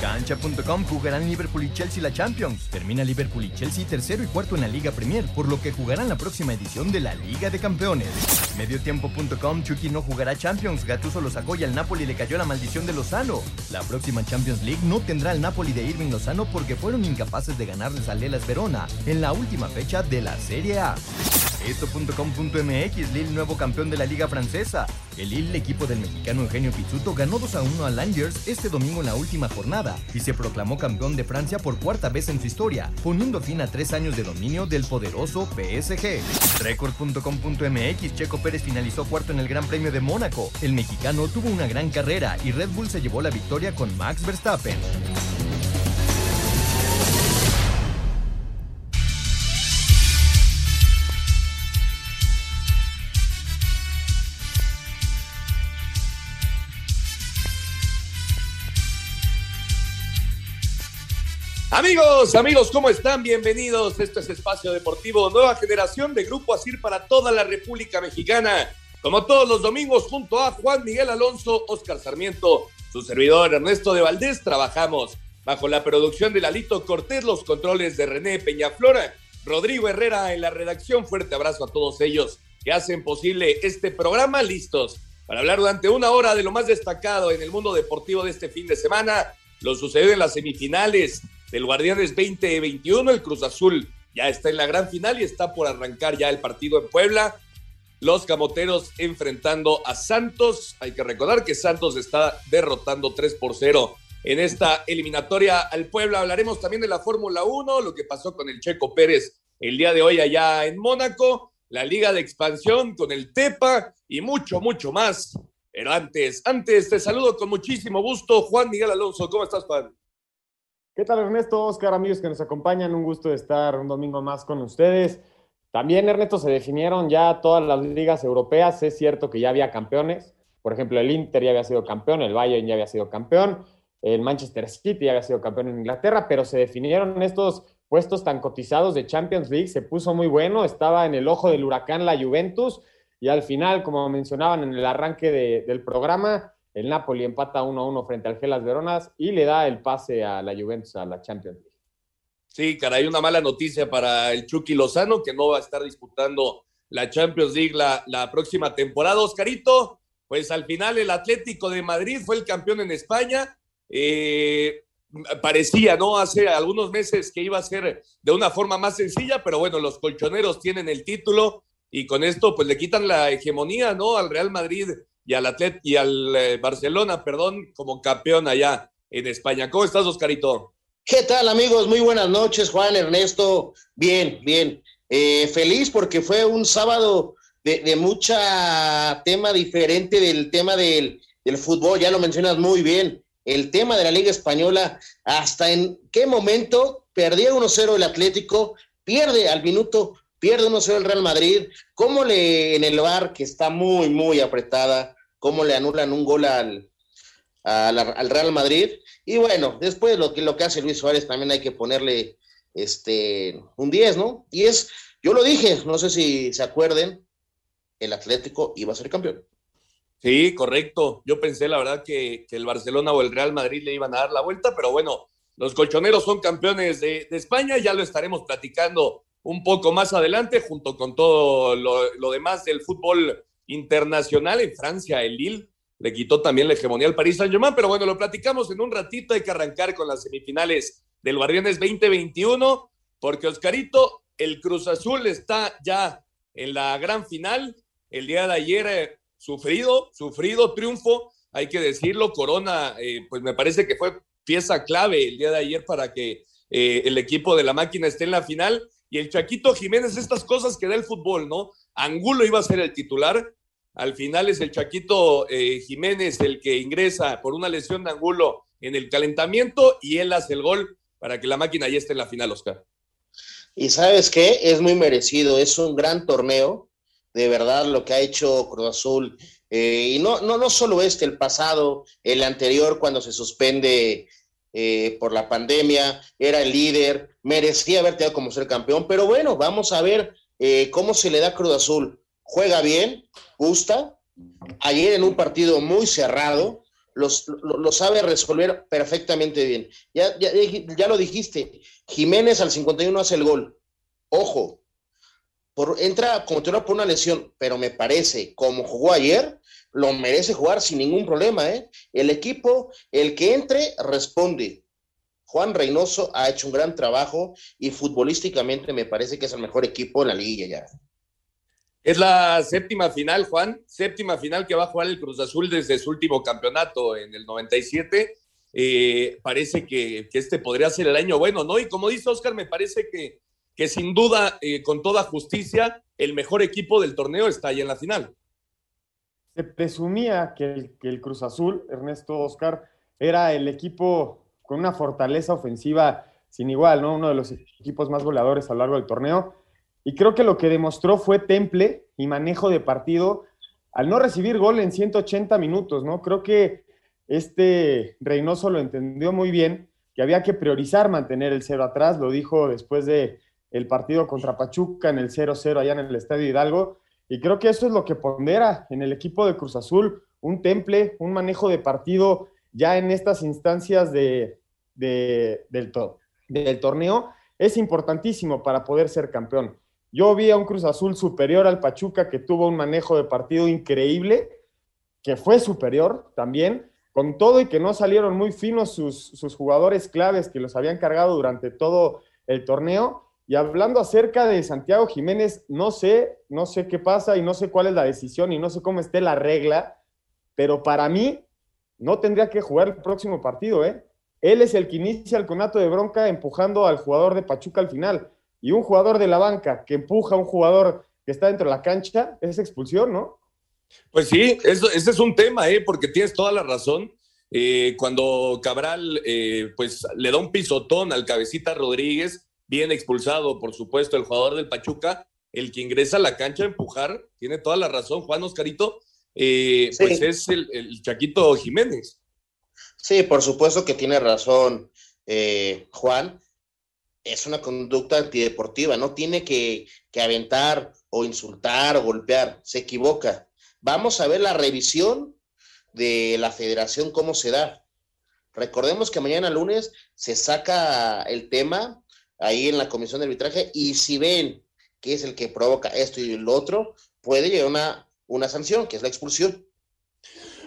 Cancha.com jugarán Liverpool y Chelsea la Champions. Termina Liverpool y Chelsea tercero y cuarto en la Liga Premier, por lo que jugarán la próxima edición de la Liga de Campeones. Mediotiempo.com Chucky no jugará Champions. Gattuso lo sacó y al Napoli le cayó la maldición de Lozano. La próxima Champions League no tendrá el Napoli de Irving Lozano porque fueron incapaces de ganarles a Lelas Verona en la última fecha de la Serie A. Esto.com.mx Lille nuevo campeón de la Liga Francesa. El Lille, equipo del mexicano Eugenio Pizzuto, ganó 2 a 1 al Langers este domingo en la última jornada y se proclamó campeón de Francia por cuarta vez en su historia, poniendo fin a tres años de dominio del poderoso PSG. Record.com.mx Checo Pérez finalizó cuarto en el Gran Premio de Mónaco. El mexicano tuvo una gran carrera y Red Bull se llevó la victoria con Max Verstappen. Amigos, amigos, ¿cómo están? Bienvenidos. Esto es Espacio Deportivo, nueva generación de Grupo Asir para toda la República Mexicana. Como todos los domingos, junto a Juan Miguel Alonso, Oscar Sarmiento, su servidor Ernesto de Valdés, trabajamos bajo la producción de Lalito Cortés, los controles de René Peñaflora, Rodrigo Herrera en la redacción. Fuerte abrazo a todos ellos que hacen posible este programa. Listos para hablar durante una hora de lo más destacado en el mundo deportivo de este fin de semana. Lo sucedió en las semifinales del Guardianes 2021. El Cruz Azul ya está en la gran final y está por arrancar ya el partido en Puebla. Los camoteros enfrentando a Santos. Hay que recordar que Santos está derrotando 3 por 0 en esta eliminatoria al Puebla. Hablaremos también de la Fórmula 1, lo que pasó con el Checo Pérez el día de hoy allá en Mónaco, la Liga de Expansión con el Tepa y mucho, mucho más. Pero antes, antes te saludo con muchísimo gusto, Juan Miguel Alonso. ¿Cómo estás, Juan? ¿Qué tal Ernesto, Oscar, amigos que nos acompañan? Un gusto estar un domingo más con ustedes. También, Ernesto, se definieron ya todas las ligas europeas. Es cierto que ya había campeones. Por ejemplo, el Inter ya había sido campeón, el Bayern ya había sido campeón, el Manchester City ya había sido campeón en Inglaterra, pero se definieron estos puestos tan cotizados de Champions League. Se puso muy bueno, estaba en el ojo del huracán la Juventus y al final, como mencionaban en el arranque del programa, el Napoli empata 1-1 frente al Gelas Veronas y le da el pase a la Juventus a la Champions League. Sí, caray, una mala noticia para el Chucky Lozano, que no va a estar disputando la Champions League la, próxima temporada. Oscarito, pues al final el Atlético de Madrid fue el campeón en España. Eh, parecía, ¿no? Hace algunos meses que iba a ser de una forma más sencilla, pero bueno, los colchoneros tienen el título y con esto pues le quitan la hegemonía, ¿no? Al Real Madrid y al Atlet y al eh, Barcelona, perdón, como campeón allá en España. ¿Cómo estás, Oscarito? ¿Qué tal, amigos? Muy buenas noches, Juan, Ernesto. Bien, bien. Eh, feliz porque fue un sábado de, de, mucha tema diferente del tema del, del fútbol, ya lo mencionas muy bien. El tema de la Liga Española, hasta en qué momento perdía 1-0 el Atlético, pierde al minuto, pierde 1-0 el Real Madrid, cómo le en el bar que está muy, muy apretada, cómo le anulan un gol al, al, al, Real Madrid. Y bueno, después lo que, lo que hace Luis Suárez también hay que ponerle este, un 10, ¿no? Y es, yo lo dije, no sé si se acuerden, el Atlético iba a ser campeón. Sí, correcto. Yo pensé, la verdad, que, que, el Barcelona o el Real Madrid le iban a dar la vuelta, pero bueno, los colchoneros son campeones de, de España, ya lo estaremos platicando un poco más adelante, junto con todo lo demás del fútbol internacional en Francia, el Lille le quitó también la hegemonía al Paris Saint-Germain, pero bueno, lo platicamos en un ratito, hay que arrancar con las semifinales del Guardianes 2021, porque Oscarito, el Cruz Azul está ya en la gran final, el día de ayer eh, sufrido, sufrido triunfo, hay que decirlo, Corona, eh, pues me parece que fue pieza clave el día de ayer para que eh, el equipo de la máquina esté en la final, y el Chaquito Jiménez, estas cosas que da el fútbol, ¿no? Angulo iba a ser el titular, al final es el Chaquito eh, Jiménez el que ingresa por una lesión de Angulo en el calentamiento y él hace el gol para que la máquina ya esté en la final, Oscar. Y sabes qué, es muy merecido, es un gran torneo. de verdad lo que ha hecho Cruz Azul. Eh, y no, no, no solo este, el pasado, el anterior, cuando se suspende eh, por la pandemia, era el líder, merecía haber tenido como ser campeón, pero bueno, vamos a ver cómo se le da Cruz Azul. Juega bien, gusta. Ayer en un partido muy cerrado, lo, sabe resolver perfectamente bien. Ya, ya, lo dijiste, Jiménez al 51 hace el gol. Ojo, por, entra como te por una lesión, pero me parece, como jugó ayer, lo merece jugar sin ningún problema. ¿eh? El equipo, el que entre, responde. Juan Reynoso ha hecho un gran trabajo y futbolísticamente me parece que es el mejor equipo en la liga ya. Es la séptima final, Juan, séptima final que va a jugar el Cruz Azul desde su último campeonato en el 97. Eh, parece que, este podría ser el año bueno, ¿no? Y como dice Oscar, me parece que, que sin duda, eh, con toda justicia, el mejor equipo del torneo está ahí en la final. Se presumía que el, que el Cruz Azul, Ernesto Oscar, era el equipo con una fortaleza ofensiva sin igual, ¿no? Uno de los equipos más goleadores a lo largo del torneo y creo que lo que demostró fue temple y manejo de partido al no recibir gol en 180 minutos, ¿no? Creo que este Reynoso lo entendió muy bien, que había que priorizar mantener el cero atrás, lo dijo después de el partido contra Pachuca en el 0-0 allá en el Estadio Hidalgo, y creo que eso es lo que pondera en el equipo de Cruz Azul, un temple, un manejo de partido ya en estas instancias de, del, del torneo, es importantísimo para poder ser campeón. Yo vi a un Cruz Azul superior al Pachuca que tuvo un manejo de partido increíble, que fue superior también, con todo y que no salieron muy finos sus, jugadores claves que los habían cargado durante todo el torneo. Y hablando acerca de Santiago Jiménez, no sé, no sé qué pasa y no sé cuál es la decisión y no sé cómo esté la regla, pero para mí no tendría que jugar el próximo partido, ¿eh? Él es el que inicia el conato de bronca empujando al jugador de Pachuca al final y un jugador de la banca que empuja a un jugador que está dentro de la cancha, es expulsión, ¿no? Pues sí, eso, ese es un tema, ¿eh? porque tienes toda la razón. Eh, cuando Cabral eh, pues le da un pisotón al cabecita Rodríguez, bien expulsado, por supuesto, el jugador del Pachuca, el que ingresa a la cancha a empujar, tiene toda la razón, Juan Oscarito, eh, pues es el, el, Chaquito Jiménez. Sí, por supuesto que tiene razón Juan es una conducta antideportiva, no tiene que, aventar o insultar o golpear, se equivoca. Vamos a ver la revisión de la federación, cómo se da. Recordemos que mañana lunes se saca el tema ahí en la comisión de arbitraje y si ven que es el que provoca esto y lo otro, puede llegar una, una sanción, que es la expulsión.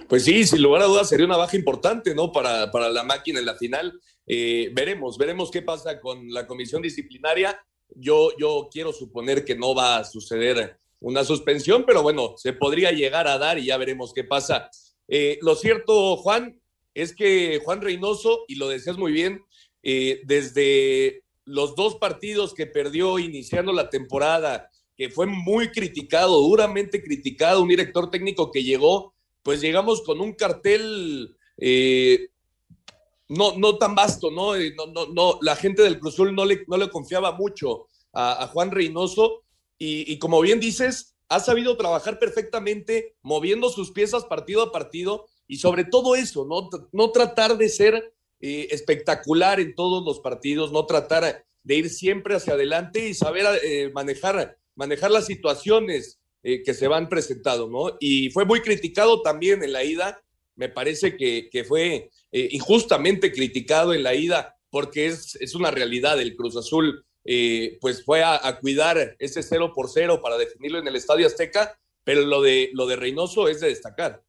Pues sí, sin lugar a dudas sería una baja importante, ¿no? Para, para la máquina en la final. Eh, veremos, veremos qué pasa con la comisión disciplinaria. Yo, yo quiero suponer que no va a suceder una suspensión, pero bueno, se podría llegar a dar y ya veremos qué pasa. Eh, lo cierto, Juan, es que Juan Reynoso, y lo decías muy bien, eh, desde los dos partidos que perdió iniciando la temporada, que fue muy criticado, duramente criticado, un director técnico que llegó pues llegamos con un cartel no, no tan vasto, ¿no? Eh, no, no, la gente del Cruzul no le, no le confiaba mucho a, Juan Reynoso y, como bien dices, ha sabido trabajar perfectamente moviendo sus piezas partido a partido y sobre todo eso, no, no tratar de ser eh, espectacular en todos los partidos, no tratar de ir siempre hacia adelante y saber manejar, manejar las situaciones eh, que se van presentando, ¿no? Y fue muy criticado también en la ida, me parece que, fue eh, injustamente criticado en la ida, porque es, es una realidad, el Cruz Azul eh, pues fue a, cuidar ese 0 por 0 para definirlo en el Estadio Azteca, pero lo de, lo de Reynoso es de destacar.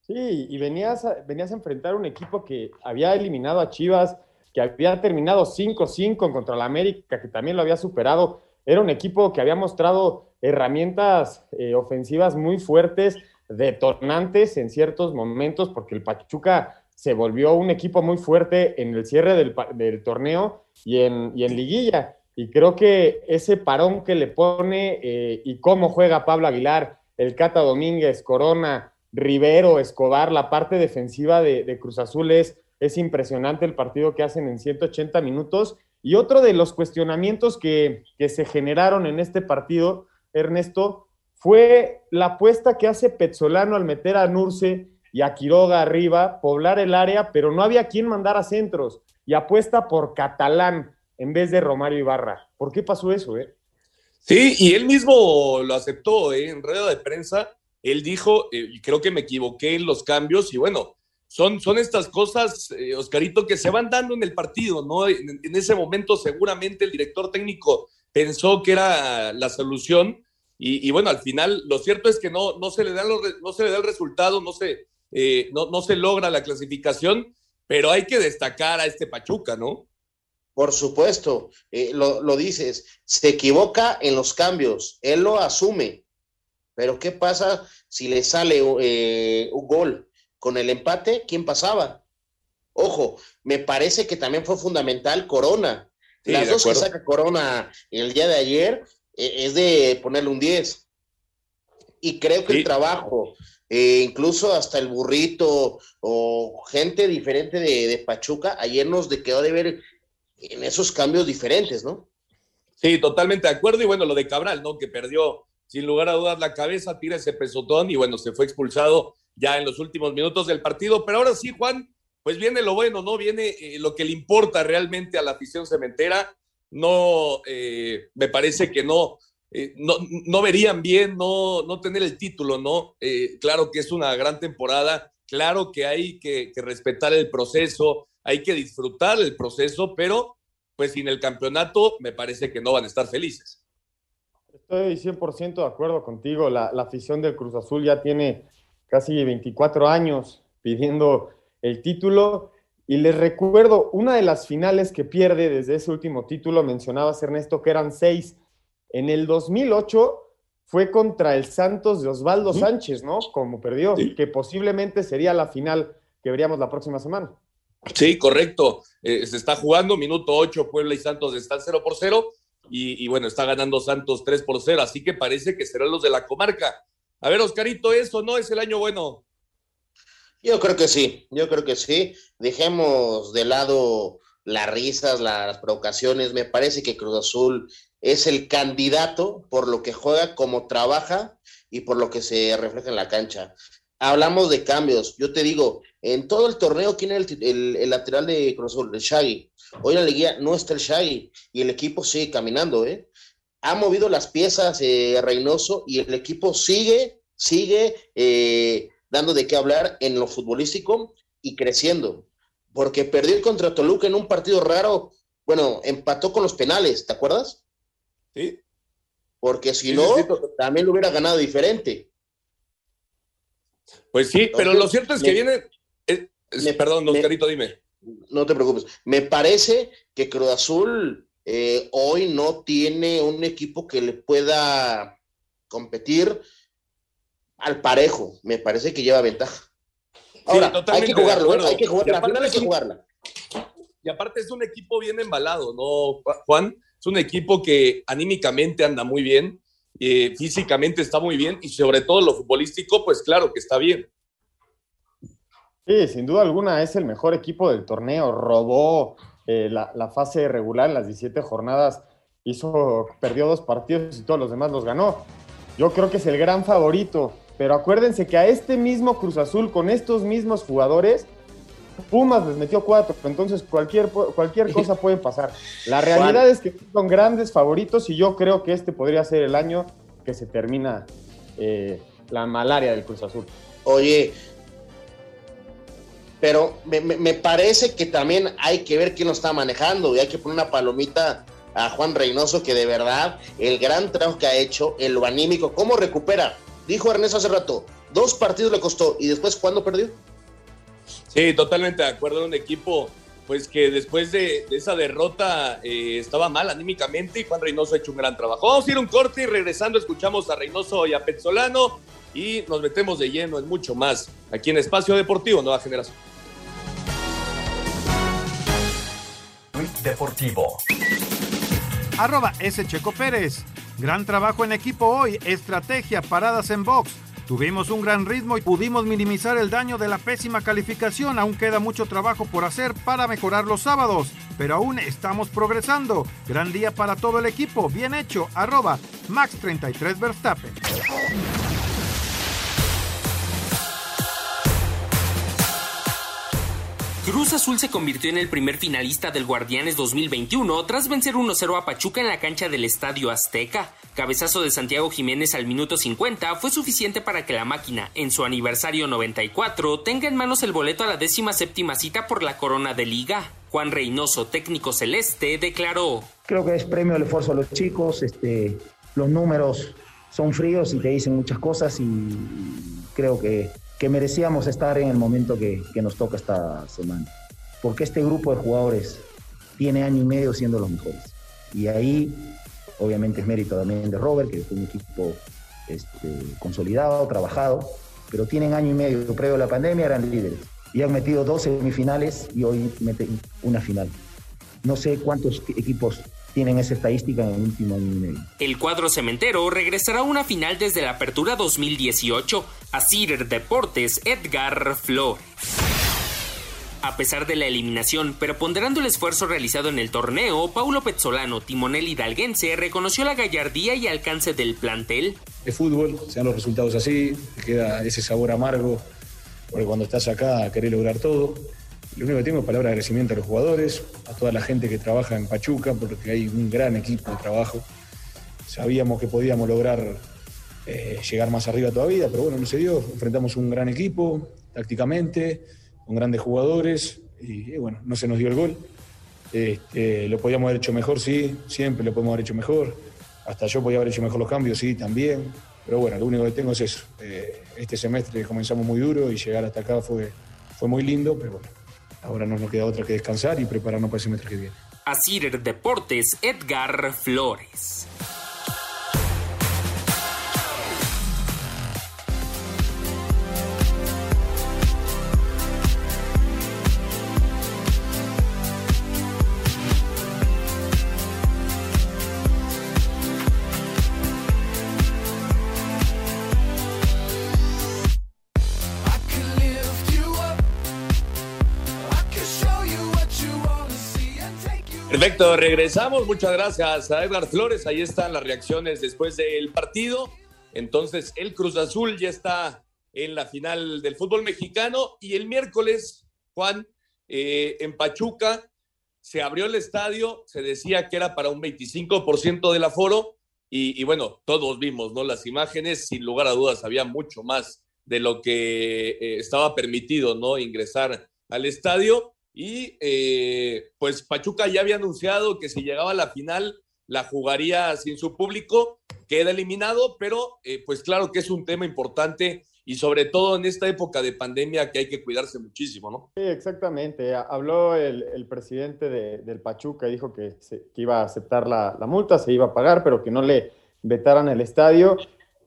Sí, y venías a, venías a enfrentar un equipo que había eliminado a Chivas, que había terminado 5-5 contra la América, que también lo había superado. Era un equipo que había mostrado herramientas eh, ofensivas muy fuertes, detonantes en ciertos momentos, porque el Pachuca se volvió un equipo muy fuerte en el cierre del, torneo y en, en, liguilla. Y creo que ese parón que le pone eh, y cómo juega Pablo Aguilar, el Cata Domínguez, Corona, Rivero, Escobar, la parte defensiva de, Cruz Azul es, es impresionante el partido que hacen en 180 minutos. Y otro de los cuestionamientos que, que se generaron en este partido Ernesto, fue la apuesta que hace Petzolano al meter a Nurse y a Quiroga arriba, poblar el área, pero no había quien mandar a centros y apuesta por Catalán en vez de Romario Ibarra. ¿Por qué pasó eso, eh? Sí, y él mismo lo aceptó ¿eh? en rueda de prensa. Él dijo, eh, creo que me equivoqué en los cambios, y bueno, son, son estas cosas, eh, Oscarito, que se van dando en el partido, ¿no? En, en, ese momento seguramente el director técnico pensó que era la solución, y, y bueno, al final lo cierto es que no, no, se, le da los, no se le da el resultado, no se, eh, no, no se logra la clasificación, pero hay que destacar a este Pachuca, ¿no? Por supuesto, eh, lo, lo, dices, se equivoca en los cambios, él lo asume, pero ¿qué pasa si le sale eh, un gol? Con el empate, ¿quién pasaba? Ojo, me parece que también fue fundamental Corona. Sí, Las dos acuerdo. que saca Corona el día de ayer es de ponerle un 10. Y creo que sí. el trabajo, eh, incluso hasta el burrito o gente diferente de, de Pachuca, ayer nos quedó de ver en esos cambios diferentes, ¿no? Sí, totalmente de acuerdo. Y bueno, lo de Cabral, ¿no? Que perdió sin lugar a dudas la cabeza, tira ese pesotón y bueno, se fue expulsado ya en los últimos minutos del partido. Pero ahora sí, Juan, pues viene lo bueno, ¿no? Viene eh, lo que le importa realmente a la afición cementera. No, eh, me parece que no, eh, no, no, verían bien no, no tener el título, ¿no? Eh, claro que es una gran temporada, claro que hay que, respetar el proceso, hay que disfrutar el proceso, pero pues sin el campeonato me parece que no van a estar felices. Estoy 100% de acuerdo contigo, la, la, afición del Cruz Azul ya tiene casi 24 años pidiendo el título y les recuerdo una de las finales que pierde desde ese último título, mencionabas Ernesto que eran seis, en el 2008 fue contra el Santos de Osvaldo ¿Sí? Sánchez, ¿no? Como perdió, sí. que posiblemente sería la final que veríamos la próxima semana. Sí, correcto. Eh, se está jugando, minuto 8, Puebla y Santos están 0 por 0. Y, y, bueno, está ganando Santos 3 por 0, así que parece que serán los de la comarca. A ver, Oscarito, ¿eso no es el año bueno? Yo creo que sí, yo creo que sí. Dejemos de lado las risas, las provocaciones. Me parece que Cruz Azul es el candidato por lo que juega, como trabaja y por lo que se refleja en la cancha. Hablamos de cambios. Yo te digo, en todo el torneo, ¿quién es el, lateral de Cruz Azul? El Shaggy. Hoy en la liguilla no está el Shaggy y el equipo sigue caminando, ¿eh? Ha movido las piezas eh, Reynoso y el equipo sigue, sigue eh, dando de qué hablar en lo futbolístico y creciendo. Porque perdió contra Toluca en un partido raro. Bueno, empató con los penales, ¿te acuerdas? Sí. Porque si sí, no, sí, también lo hubiera ganado diferente. Pues sí, Entonces, pero lo cierto es que me, viene. Eh, me, perdón, Oscarito, me, dime. No te preocupes. Me parece que Cruz Azul eh, hoy no tiene un equipo que le pueda competir al parejo. Me parece que lleva ventaja. Ahora, sí, hay que jugarlo, ¿eh? hay que jugarla. La final hay que jugarla. Y aparte es un equipo bien embalado, ¿no, Juan? Es un equipo que anímicamente anda muy bien, eh, físicamente está muy bien y sobre todo lo futbolístico, pues claro que está bien. Sí, sin duda alguna es el mejor equipo del torneo. Robó eh, la, la, fase regular en las 17 jornadas, hizo, perdió dos partidos y todos los demás los ganó. Yo creo que es el gran favorito, pero acuérdense que a este mismo Cruz Azul, con estos mismos jugadores, Pumas les metió cuatro, entonces cualquier, cualquier cosa puede pasar. La realidad Juan. es que son grandes favoritos y yo creo que este podría ser el año que se termina eh, la malaria del Cruz Azul. Oye, pero me, me, parece que también hay que ver quién lo está manejando y hay que poner una palomita a Juan Reynoso que de verdad el gran trabajo que ha hecho en lo anímico, cómo recupera. Dijo Ernesto hace rato, dos partidos le costó y después ¿cuándo perdió? Sí, totalmente de acuerdo. Un equipo, pues que después de, de esa derrota eh, estaba mal anímicamente y Juan Reynoso ha hecho un gran trabajo. Vamos a ir a un corte y regresando escuchamos a Reynoso y a Petzolano y nos metemos de lleno en mucho más aquí en Espacio Deportivo Nueva Generación. Deportivo. Arroba S. Checo Pérez. Gran trabajo en equipo hoy. Estrategia, paradas en box Tuvimos un gran ritmo y pudimos minimizar el daño de la pésima calificación. Aún queda mucho trabajo por hacer para mejorar los sábados, pero aún estamos progresando. Gran día para todo el equipo. Bien hecho. Arroba Max33 Verstappen. Cruz Azul se convirtió en el primer finalista del Guardianes 2021 tras vencer 1-0 a Pachuca en la cancha del Estadio Azteca. Cabezazo de Santiago Jiménez al minuto 50 fue suficiente para que la máquina, en su aniversario 94, tenga en manos el boleto a la décima séptima cita por la corona de liga. Juan Reynoso, técnico celeste, declaró. Creo que es premio al esfuerzo a los chicos, este, los números son fríos y te dicen muchas cosas y creo que que merecíamos estar en el momento que, nos toca esta semana. Porque este grupo de jugadores tiene año y medio siendo los mejores. Y ahí, obviamente, es mérito también de Robert, que fue un equipo este, consolidado, trabajado, pero tienen año y medio previo a la pandemia, eran líderes. Y han metido dos semifinales y hoy meten una final. No sé cuántos equipos tienen esa estadística en el último año y medio. El cuadro cementero regresará a una final desde la apertura 2018 a Cider Deportes Edgar Flores. A pesar de la eliminación, pero ponderando el esfuerzo realizado en el torneo, Paulo Pezzolano, timonel hidalguense, reconoció la gallardía y alcance del plantel. De fútbol, sean los resultados así, queda ese sabor amargo, porque cuando estás acá querés lograr todo. Lo único que tengo es palabra de agradecimiento a los jugadores, a toda la gente que trabaja en Pachuca, porque hay un gran equipo de trabajo. Sabíamos que podíamos lograr eh, llegar más arriba todavía, pero bueno, no se dio. Enfrentamos un gran equipo, tácticamente, con grandes jugadores, y, bueno, no se nos dio el gol. Este, lo podíamos haber hecho mejor, sí, siempre lo podemos haber hecho mejor. Hasta yo podía haber hecho mejor los cambios, sí, también. Pero bueno, lo único que tengo es eso. Eh, este semestre comenzamos muy duro y llegar hasta acá fue, fue muy lindo, pero bueno, Ahora no nos queda otra que descansar y prepararnos para el semestre que viene. Deportes, Edgar Flores. Perfecto, regresamos. Muchas gracias a Edgar Flores. Ahí están las reacciones después del partido. Entonces, el Cruz Azul ya está en la final del fútbol mexicano y el miércoles, Juan, eh, en Pachuca, se abrió el estadio, se decía que era para un 25% del aforo y, y, bueno, todos vimos, ¿no? Las imágenes, sin lugar a dudas, había mucho más de lo que eh, estaba permitido, ¿no? Ingresar al estadio y eh, pues Pachuca ya había anunciado que si llegaba a la final la jugaría sin su público, queda eliminado, pero eh, pues claro que es un tema importante y sobre todo en esta época de pandemia que hay que cuidarse muchísimo, ¿no? Sí, exactamente. Habló el, presidente del Pachuca, dijo que, iba a aceptar la, multa, se iba a pagar, pero que no le vetaran el estadio.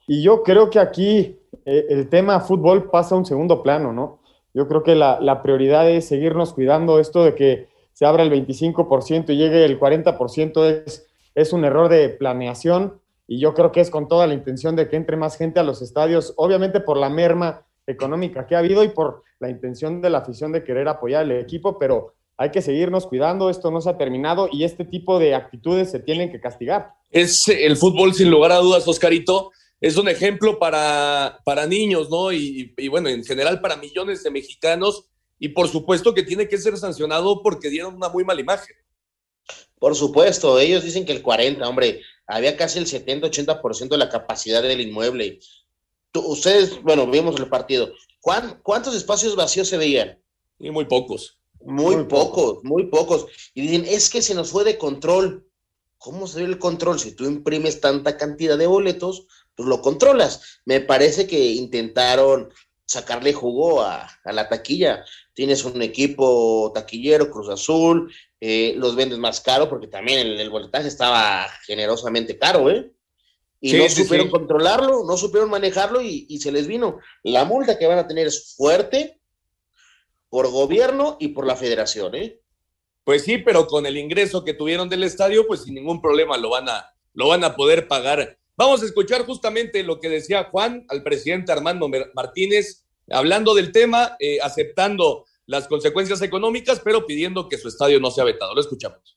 Y yo creo que aquí eh, el tema fútbol pasa a un segundo plano, ¿no? Yo creo que la, prioridad es seguirnos cuidando. Esto de que se abra el 25% y llegue el 40% es, es un error de planeación y yo creo que es con toda la intención de que entre más gente a los estadios, obviamente por la merma económica que ha habido y por la intención de la afición de querer apoyar al equipo, pero hay que seguirnos cuidando, esto no se ha terminado y este tipo de actitudes se tienen que castigar. Es el fútbol sin lugar a dudas, Oscarito, es un ejemplo para, para niños, ¿no? Y, bueno, en general para millones de mexicanos. Y por supuesto que tiene que ser sancionado porque dieron una muy mala imagen. Por supuesto, ellos dicen que el 40, hombre, había casi el 70-80% de la capacidad del inmueble. ustedes, bueno, vimos el partido. ¿Cuántos espacios vacíos se veían? Y muy pocos. Muy, pocos, muy pocos. Y dicen, es que se nos fue de control. ¿Cómo se ve el control? Si tú imprimes tanta cantidad de boletos, pues lo controlas. Me parece que intentaron sacarle jugo a, la taquilla. Tienes un equipo taquillero, Cruz Azul, eh, los vendes más caro porque también el, el boletaje estaba generosamente caro, ¿eh? Y no supieron controlarlo, no supieron manejarlo y, y, se les vino. La multa que van a tener es fuerte por gobierno y por la federación, ¿eh? Pues sí, pero con el ingreso que tuvieron del estadio, pues sin ningún problema lo van a, lo van a poder pagar. Vamos a escuchar justamente lo que decía Juan al presidente Armando Martínez, hablando del tema, eh, aceptando las consecuencias económicas, pero pidiendo que su estadio no sea vetado. Lo escuchamos.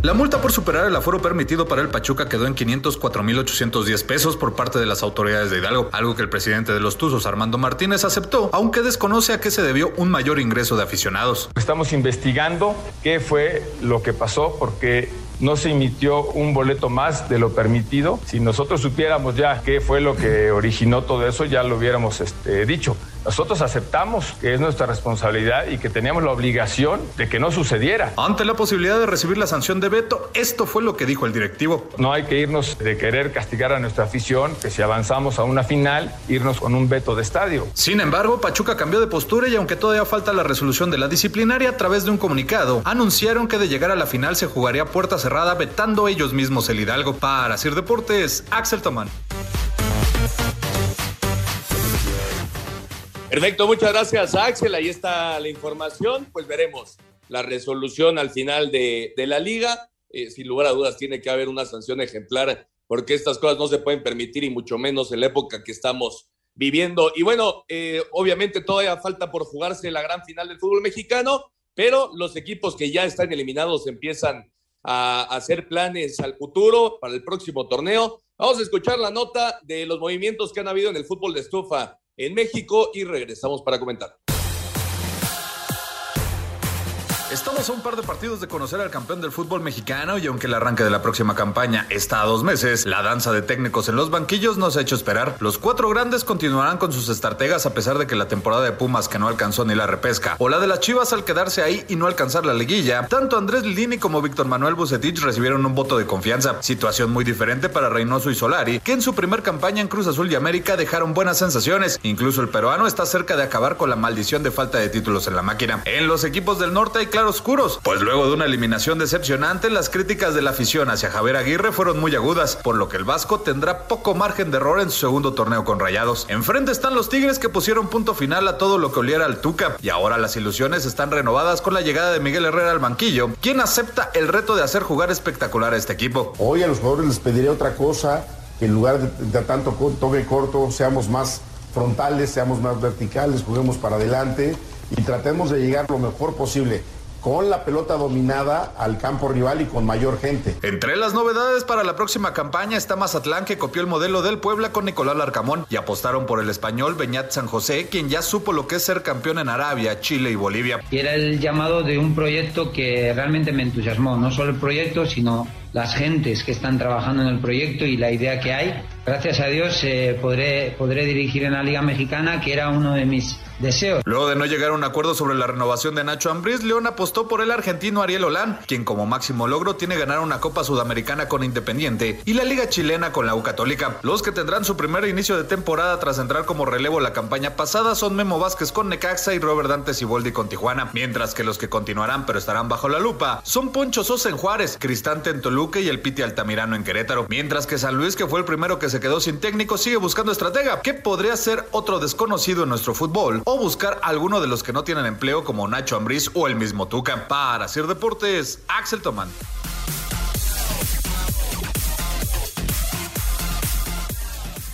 La multa por superar el aforo permitido para el Pachuca quedó en 504.810 pesos por parte de las autoridades de Hidalgo, algo que el presidente de los Tuzos, Armando Martínez, aceptó, aunque desconoce a qué se debió un mayor ingreso de aficionados. Estamos investigando qué fue lo que pasó porque no se emitió un boleto más de lo permitido. Si nosotros supiéramos ya qué fue lo que originó todo eso, ya lo hubiéramos este, dicho. Nosotros aceptamos que es nuestra responsabilidad y que teníamos la obligación de que no sucediera. Ante la posibilidad de recibir la sanción de veto, esto fue lo que dijo el directivo. No hay que irnos de querer castigar a nuestra afición, que si avanzamos a una final, irnos con un veto de estadio. Sin embargo, Pachuca cambió de postura y aunque todavía falta la resolución de la disciplinaria a través de un comunicado, anunciaron que de llegar a la final se jugaría puerta cerrada vetando ellos mismos el Hidalgo. Para Sir Deportes, Axel Tomán. Perfecto, muchas gracias Axel. Ahí está la información. Pues veremos la resolución al final de, la liga. Eh, sin lugar a dudas tiene que haber una sanción ejemplar porque estas cosas no se pueden permitir y mucho menos en la época que estamos viviendo. Y bueno, eh, obviamente todavía falta por jugarse la gran final del fútbol mexicano, pero los equipos que ya están eliminados empiezan a hacer planes al futuro para el próximo torneo. Vamos a escuchar la nota de los movimientos que han habido en el fútbol de estufa en México y regresamos para comentar. Estamos a un par de partidos de conocer al campeón del fútbol mexicano y aunque el arranque de la próxima campaña está a dos meses, la danza de técnicos en los banquillos nos ha hecho esperar. Los cuatro grandes continuarán con sus estrategas a pesar de que la temporada de Pumas que no alcanzó ni la repesca o la de las Chivas al quedarse ahí y no alcanzar la liguilla, tanto Andrés Lini como Víctor Manuel Bucetich recibieron un voto de confianza. Situación muy diferente para Reynoso y Solari, que en su primer campaña en Cruz Azul y América dejaron buenas sensaciones. Incluso el peruano está cerca de acabar con la maldición de falta de títulos en la máquina. En los equipos del norte hay claros oscuros, pues luego de una eliminación decepcionante, las críticas de la afición hacia Javier Aguirre fueron muy agudas, por lo que el Vasco tendrá poco margen de error en su segundo torneo con Rayados. Enfrente están los Tigres que pusieron punto final a todo lo que oliera al Tuca, y ahora las ilusiones están renovadas con la llegada de Miguel Herrera al banquillo, quien acepta el reto de hacer jugar espectacular a este equipo. Hoy a los jugadores les pediré otra cosa, que en lugar de, de tanto toque corto, seamos más frontales, seamos más verticales, juguemos para adelante y tratemos de llegar lo mejor posible con la pelota dominada al campo rival y con mayor gente. Entre las novedades para la próxima campaña está Mazatlán que copió el modelo del Puebla con Nicolás Larcamón y apostaron por el español Beñat San José, quien ya supo lo que es ser campeón en Arabia, Chile y Bolivia. Y era el llamado de un proyecto que realmente me entusiasmó, no solo el proyecto, sino las gentes que están trabajando en el proyecto y la idea que hay. Gracias a Dios eh, podré, podré dirigir en la Liga Mexicana, que era uno de mis deseos. Luego de no llegar a un acuerdo sobre la renovación de Nacho Ambriz, León apostó por el argentino Ariel Olán, quien como máximo logro tiene ganar una Copa Sudamericana con Independiente y la Liga Chilena con la U Católica. Los que tendrán su primer inicio de temporada tras entrar como relevo la campaña pasada son Memo Vázquez con Necaxa y Robert Dante Siboldi con Tijuana, mientras que los que continuarán pero estarán bajo la lupa son Poncho Sosa en Juárez, Cristante en Toluca y el Piti Altamirano en Querétaro, mientras que San Luis, que fue el primero que se quedó sin técnico, sigue buscando estratega, que podría ser otro desconocido en nuestro fútbol, o buscar alguno de los que no tienen empleo como Nacho Ambriz o el mismo Tuca. Para hacer deportes, Axel Tomán.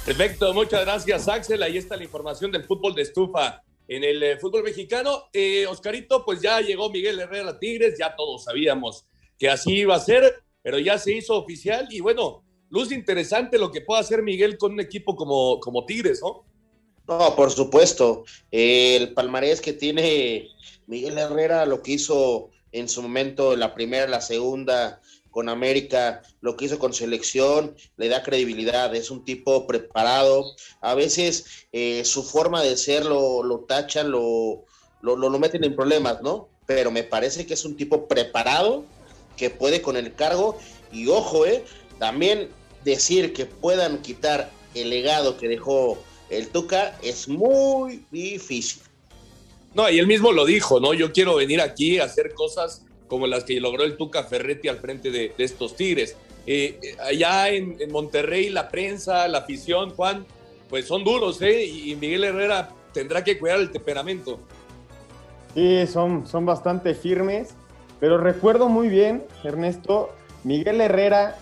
Perfecto, muchas gracias Axel. Ahí está la información del fútbol de estufa en el eh, fútbol mexicano. Eh, Oscarito, pues ya llegó Miguel Herrera Tigres, ya todos sabíamos que así iba a ser, pero ya se hizo oficial y bueno, luz interesante lo que puede hacer Miguel con un equipo como, como Tigres, ¿no? No, por supuesto. el palmarés que tiene Miguel Herrera, lo que hizo en su momento la primera, la segunda con América, lo que hizo con selección, le da credibilidad, es un tipo preparado. A veces eh, su forma de ser lo, lo tachan, lo, lo, lo, meten en problemas, ¿no? Pero me parece que es un tipo preparado, que puede con el cargo. Y ojo, ¿eh? También decir que puedan quitar el legado que dejó el Tuca es muy difícil. No, y él mismo lo dijo, ¿no? Yo quiero venir aquí a hacer cosas como las que logró el Tuca Ferretti al frente de, estos Tigres. Eh, allá en, Monterrey, la prensa, la afición, Juan, pues son duros, ¿eh? Y Miguel Herrera tendrá que cuidar el temperamento. Sí, son, son bastante firmes, pero recuerdo muy bien, Ernesto, Miguel Herrera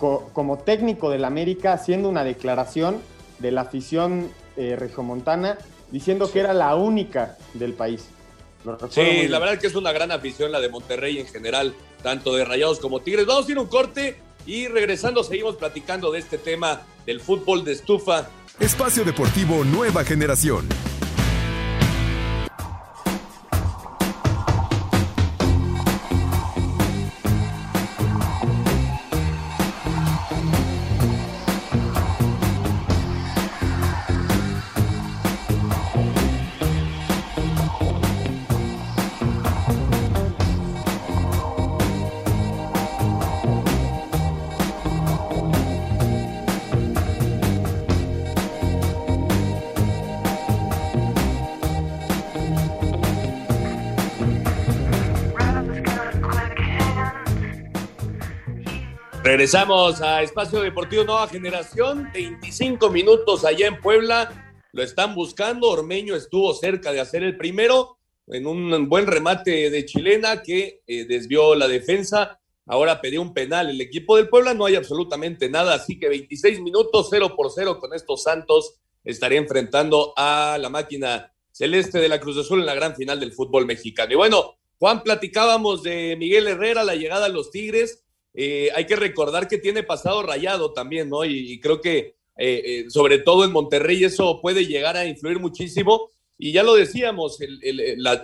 como técnico del América haciendo una declaración de la afición eh, regiomontana diciendo que era la única del país. Sí, la verdad es que es una gran afición la de Monterrey en general. tanto de Rayados como Tigres. Vamos a ir un corte y regresando seguimos platicando de este tema del fútbol de estufa. Espacio Deportivo Nueva Generación. Regresamos a Espacio Deportivo Nueva Generación, 25 minutos allá en Puebla, lo están buscando, Ormeño estuvo cerca de hacer el primero en un buen remate de chilena que eh, desvió la defensa, ahora pidió un penal el equipo del Puebla, no hay absolutamente nada, así que 26 minutos, 0 por 0 con estos Santos, estaría enfrentando a la máquina celeste de la Cruz Azul en la gran final del fútbol mexicano. Y bueno, Juan, platicábamos de Miguel Herrera, la llegada a los Tigres, eh, hay que recordar que tiene pasado rayado también, ¿no? Y, creo que eh, eh, sobre todo en Monterrey eso puede llegar a influir muchísimo. Y ya lo decíamos,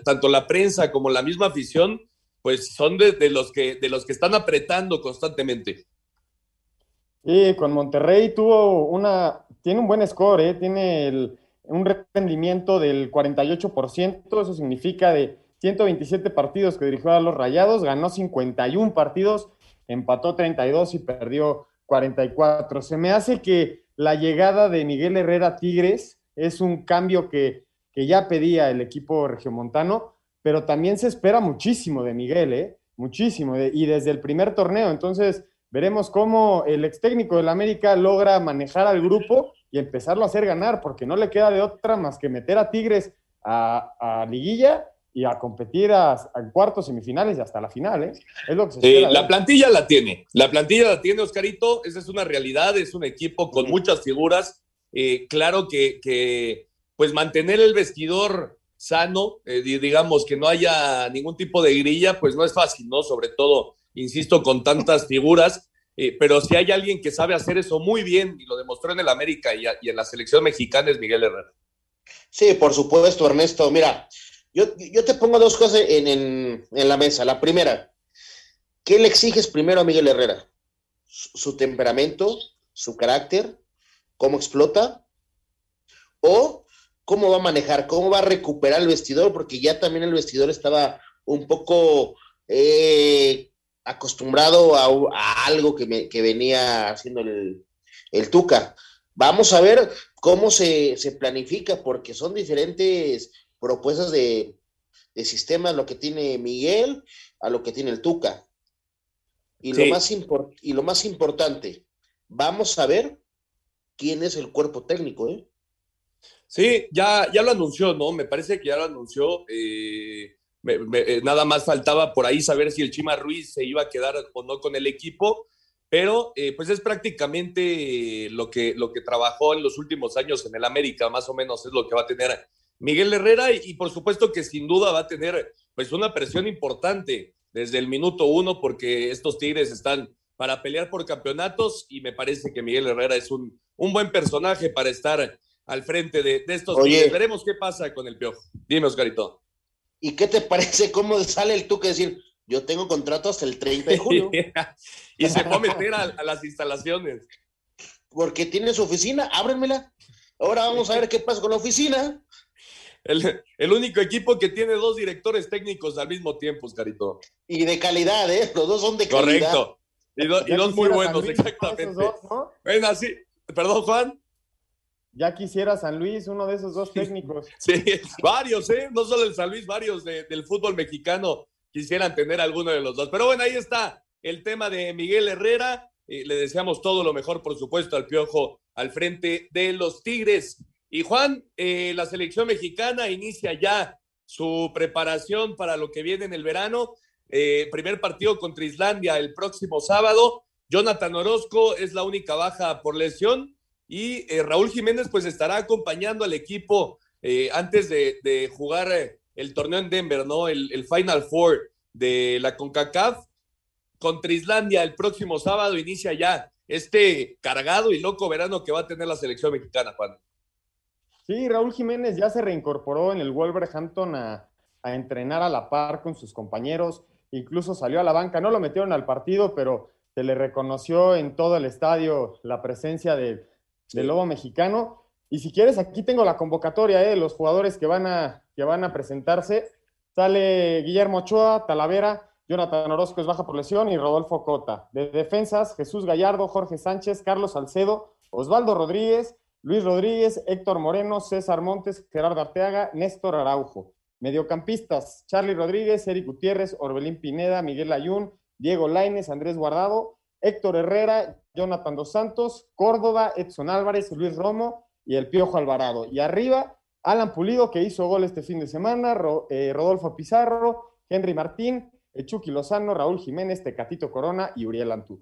tanto la prensa como la misma afición, pues son de, los que, de los que están apretando constantemente. Sí, con Monterrey tuvo una, tiene un buen score, tiene un rendimiento del 48%, eso significa de 127 partidos que dirigió a los Rayados, ganó 51 partidos empató 32 y perdió 44. Se me hace que la llegada de Miguel Herrera Tigres es un cambio que, que ya pedía el equipo regiomontano, pero también se espera muchísimo de Miguel, ¿eh? Muchísimo, y desde el primer torneo. Entonces, veremos cómo el ex técnico del América logra manejar al grupo y empezarlo a hacer ganar, porque no le queda de otra más que meter a Tigres a, a liguilla y a competir a, cuartos, semifinales y hasta la final, ¿eh? Es lo que se sí, la plantilla la tiene, la plantilla la tiene Oscarito, esa es una realidad, es un equipo con muchas figuras, eh, claro que, que, pues mantener el vestidor sano, eh, digamos que no haya ningún tipo de grilla, pues no es fácil, ¿no? Sobre todo, insisto, con tantas figuras, eh, pero si hay alguien que sabe hacer eso muy bien, y lo demostró en el América y, y en la selección mexicana, es Miguel Herrera. Sí, por supuesto, Ernesto. Mira, yo, te pongo dos cosas en, la mesa. La primera, ¿qué le exiges primero a Miguel Herrera? Su, temperamento, su carácter, cómo explota, o cómo va a manejar, cómo va a recuperar el vestidor, porque ya también el vestidor estaba un poco eh, acostumbrado a, algo que, venía haciendo el, el, Tuca. Vamos a ver cómo se, se, planifica, porque son diferentes propuestas de, de sistemas, lo que tiene Miguel a lo que tiene el Tuca. Y, lo más y lo más importante, vamos a ver quién es el cuerpo técnico, ¿eh? Sí, ya, ya lo anunció, ¿no? Me parece que ya lo anunció. Eh, eh, nada más faltaba por ahí saber si el Chima Ruiz se iba a quedar o no con el equipo, pero eh, pues es prácticamente lo que, lo que trabajó en los últimos años en el América, más o menos es lo que va a tener Miguel Herrera y, por supuesto que sin duda va a tener pues una presión importante desde el minuto uno porque estos Tigres están para pelear por campeonatos y me parece que Miguel Herrera es un, un buen personaje para estar al frente de, estos Tigres. Veremos qué pasa con el Piojo. Dime, Oscarito. ¿Y qué te parece cómo sale el tú que decir, yo tengo contrato hasta el 30 de julio? y se va a meter a, a, las instalaciones. Porque tiene su oficina, ábrenmela. Ahora vamos a ver qué pasa con la oficina el, único equipo que tiene dos directores técnicos al mismo tiempo, Oscarito. Y de calidad, ¿eh? Los dos son de calidad. Correcto. Y, dos muy buenos, exactamente. Bueno, así, perdón, Juan. Ya quisiera San Luis, uno de esos dos técnicos. Sí, varios, ¿eh? No solo el San Luis, varios del fútbol mexicano quisieran tener alguno de los dos. Pero bueno, ahí está el tema de Miguel Herrera. Eh, le deseamos todo lo mejor, por supuesto, al Piojo al frente de los Tigres. Y Juan, eh, la selección mexicana inicia ya su preparación para lo que viene en el verano. Eh, primer partido contra Islandia el próximo sábado. Jonathan Orozco es la única baja por lesión y eh, Raúl Jiménez pues estará acompañando al equipo antes de, jugar el torneo en Denver, ¿no? El, el, Final Four de la CONCACAF. contra Islandia el próximo sábado inicia ya este cargado y loco verano que va a tener la selección mexicana, Juan. Sí, Raúl Jiménez ya se reincorporó en el Wolverhampton a, a entrenar a la par con sus compañeros, incluso salió a la banca, no lo metieron al partido, pero se le reconoció en todo el estadio la presencia de, del Lobo Mexicano. Y si quieres, aquí tengo la convocatoria ¿eh? de los jugadores que van, a, que van a presentarse. Sale Guillermo Ochoa, Talavera, Jonathan Orozco es baja por lesión y Rodolfo Cota. De defensas, Jesús Gallardo, Jorge Sánchez, Carlos Salcedo, Osvaldo Rodríguez, Luis Rodríguez, Héctor Moreno, César Montes, Gerardo Arteaga, Néstor Araujo. Mediocampistas, Charlie Rodríguez, Eric Gutiérrez, Orbelín Pineda, Miguel Ayun, Diego Laines, Andrés Guardado, Héctor Herrera, Jonathan Dos Santos, Córdoba, Edson Álvarez, Luis Romo y el Piojo Alvarado. Y arriba, Alan Pulido, que hizo gol este fin de semana, eh, Rodolfo Pizarro, Henry Martín, Chucky Lozano, Raúl Jiménez, Tecatito Corona y Uriel Antú.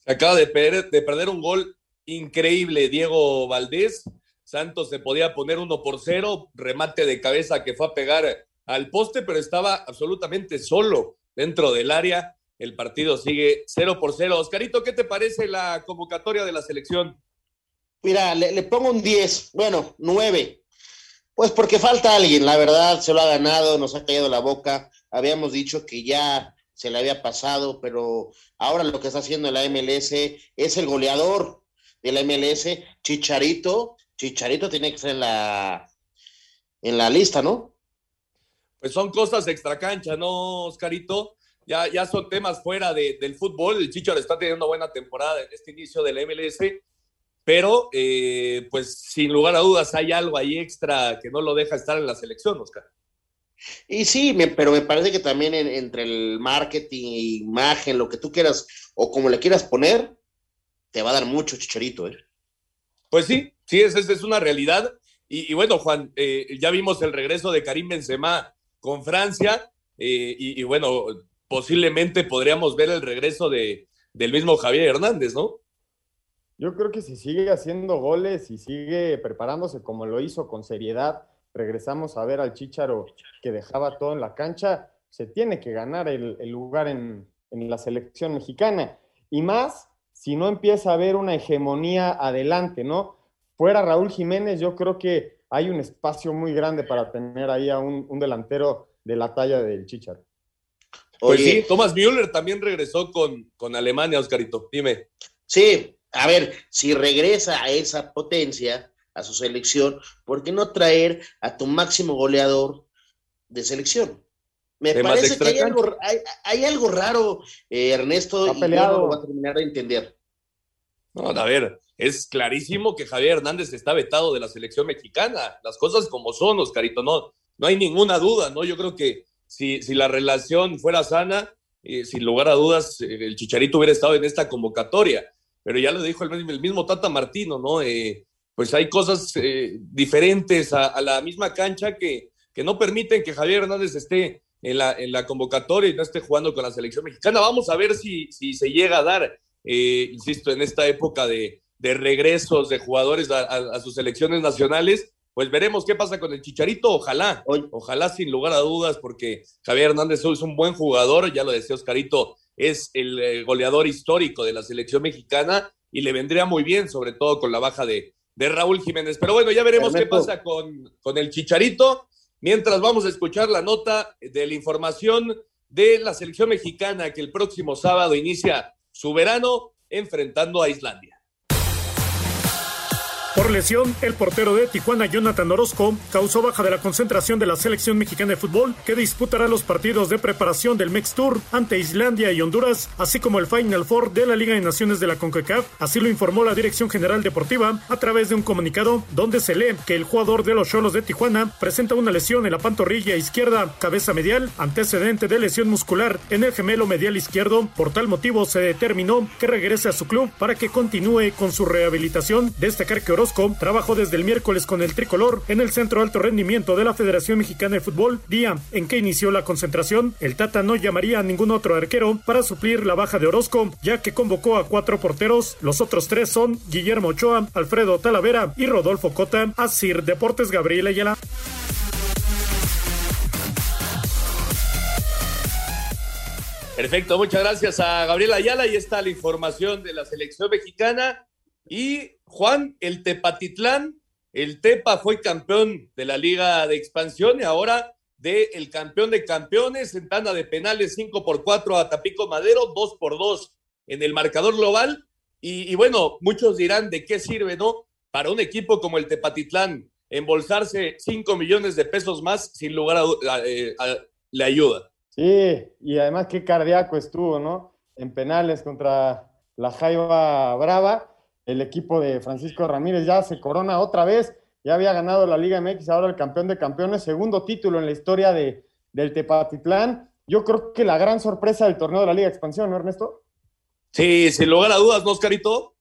Se acaba de perder un gol increíble, Diego Valdés. Santos se podía poner uno por cero, remate de cabeza que fue a pegar al poste, pero estaba absolutamente solo dentro del área. El partido sigue cero por cero. Oscarito, ¿qué te parece la convocatoria de la selección? Mira, le, pongo un 10, bueno, 9. Pues porque falta alguien, la verdad, se lo ha ganado, nos ha caído la boca habíamos dicho que ya se le había pasado, pero ahora lo que está haciendo la MLS es el goleador de la MLS, Chicharito. Chicharito tiene que estar en la, en la lista, ¿no? Pues son cosas extracancha, ¿no, Oscarito? Ya, ya son temas fuera del fútbol. El Chicharito está teniendo una buena temporada en este inicio de la MLS, pero eh, pues sin lugar a dudas hay algo ahí extra que no lo deja estar en la selección, Oscar. Y sí, pero me parece que también entre el marketing, imagen, lo que tú quieras o como le quieras poner, te va a dar mucho chicharito, ¿eh? Pues sí, sí, esa es, una realidad. Y, bueno, Juan, eh, ya vimos el regreso de Karim Benzema con Francia eh, y, bueno, posiblemente podríamos ver el regreso de, del mismo Javier Hernández, ¿no? Yo creo que si sigue haciendo goles y sigue preparándose como lo hizo con seriedad, regresamos a ver al Chicharo que dejaba todo en la cancha, se tiene que ganar el, lugar en, la selección mexicana. Y más si no empieza a haber una hegemonía adelante, ¿no? Fuera Raúl Jiménez, yo creo que hay un espacio muy grande para tener ahí a un, delantero de la talla del Chicharo. Pues sí, Thomas Müller también regresó con, con Alemania, Oscarito. Dime. Sí, a ver, si regresa a esa potencia, a su selección, ¿por qué no traer a tu máximo goleador de selección? Me parece que hay algo, hay, algo, raro, eh, Ernesto, y yo no lo voy a terminar de entender. No, a ver, es clarísimo que Javier Hernández está vetado de la selección mexicana. Las cosas como son, Oscarito, no, no hay ninguna duda, ¿no? Yo creo que si, si la relación fuera sana, eh, sin lugar a dudas, eh, el Chicharito hubiera estado en esta convocatoria. Pero ya lo dijo el, el mismo Tata Martino, ¿no? Eh, pues hay cosas eh, diferentes a, la misma cancha que, que no permiten que Javier Hernández esté en la, en la convocatoria y no esté jugando con la selección mexicana. Vamos a ver si, si se llega a dar, eh, insisto, en esta época de, de regresos de jugadores a, sus selecciones nacionales, pues veremos qué pasa con el Chicharito, ojalá, ojalá sin lugar a dudas, porque Javier Hernández es un buen jugador, ya lo decía Oscarito, es el eh, goleador histórico de la selección mexicana y le vendría muy bien, sobre todo con la baja de, de Raúl Jiménez. Pero bueno, ya veremos qué pasa con, con el Chicharito. Mientras vamos a escuchar la nota de la información de la selección mexicana que el próximo sábado inicia su verano enfrentando a Islandia. Por lesión, el portero de Tijuana, Jonathan Orozco, causó baja de la concentración de la selección mexicana de fútbol, que disputará los partidos de preparación del Mex Tour ante Islandia y Honduras, así como el Final Four de la Liga de Naciones de la CONCACAF. Así lo informó la Dirección General Deportiva a través de un comunicado donde se lee que el jugador de los Cholos de Tijuana presenta una lesión en la pantorrilla izquierda, cabeza medial, antecedente de lesión muscular en el gemelo medial izquierdo. Por tal motivo se determinó que regrese a su club para que continúe con su rehabilitación. Destacar que Orozco trabajó desde el miércoles con el tricolor en el Centro Alto Rendimiento de la Federación Mexicana de Fútbol, día en que inició la concentración. El Tata no llamaría a ningún otro arquero para suplir la baja de Orozco, ya que convocó a cuatro porteros. Los otros tres son Guillermo Ochoa, Alfredo Talavera y Rodolfo Cota. Asir Deportes Gabriel Ayala. Perfecto, muchas gracias a Gabriel Ayala. y está la información de la selección mexicana. Y Juan, el Tepatitlán, el Tepa fue campeón de la Liga de Expansión y ahora de el campeón de campeones en tanda de penales 5 por 4 a Tapico Madero, 2 por 2 en el marcador global. Y, bueno, muchos dirán de qué sirve, ¿no? Para un equipo como el Tepatitlán, embolsarse 5 millones de pesos más, sin lugar a, eh, le ayuda. Sí, y además qué cardíaco estuvo, ¿no? En penales contra la Jaiba Brava, el equipo de Francisco Ramírez ya se corona otra vez ya había ganado la Liga MX, ahora el campeón de campeones, segundo título en la historia de, del Tepatitlán. Yo creo que la gran sorpresa del torneo de la Liga de Expansión, ¿no, Ernesto? Sí, sin lugar a dudas, ¿no, Oscarito?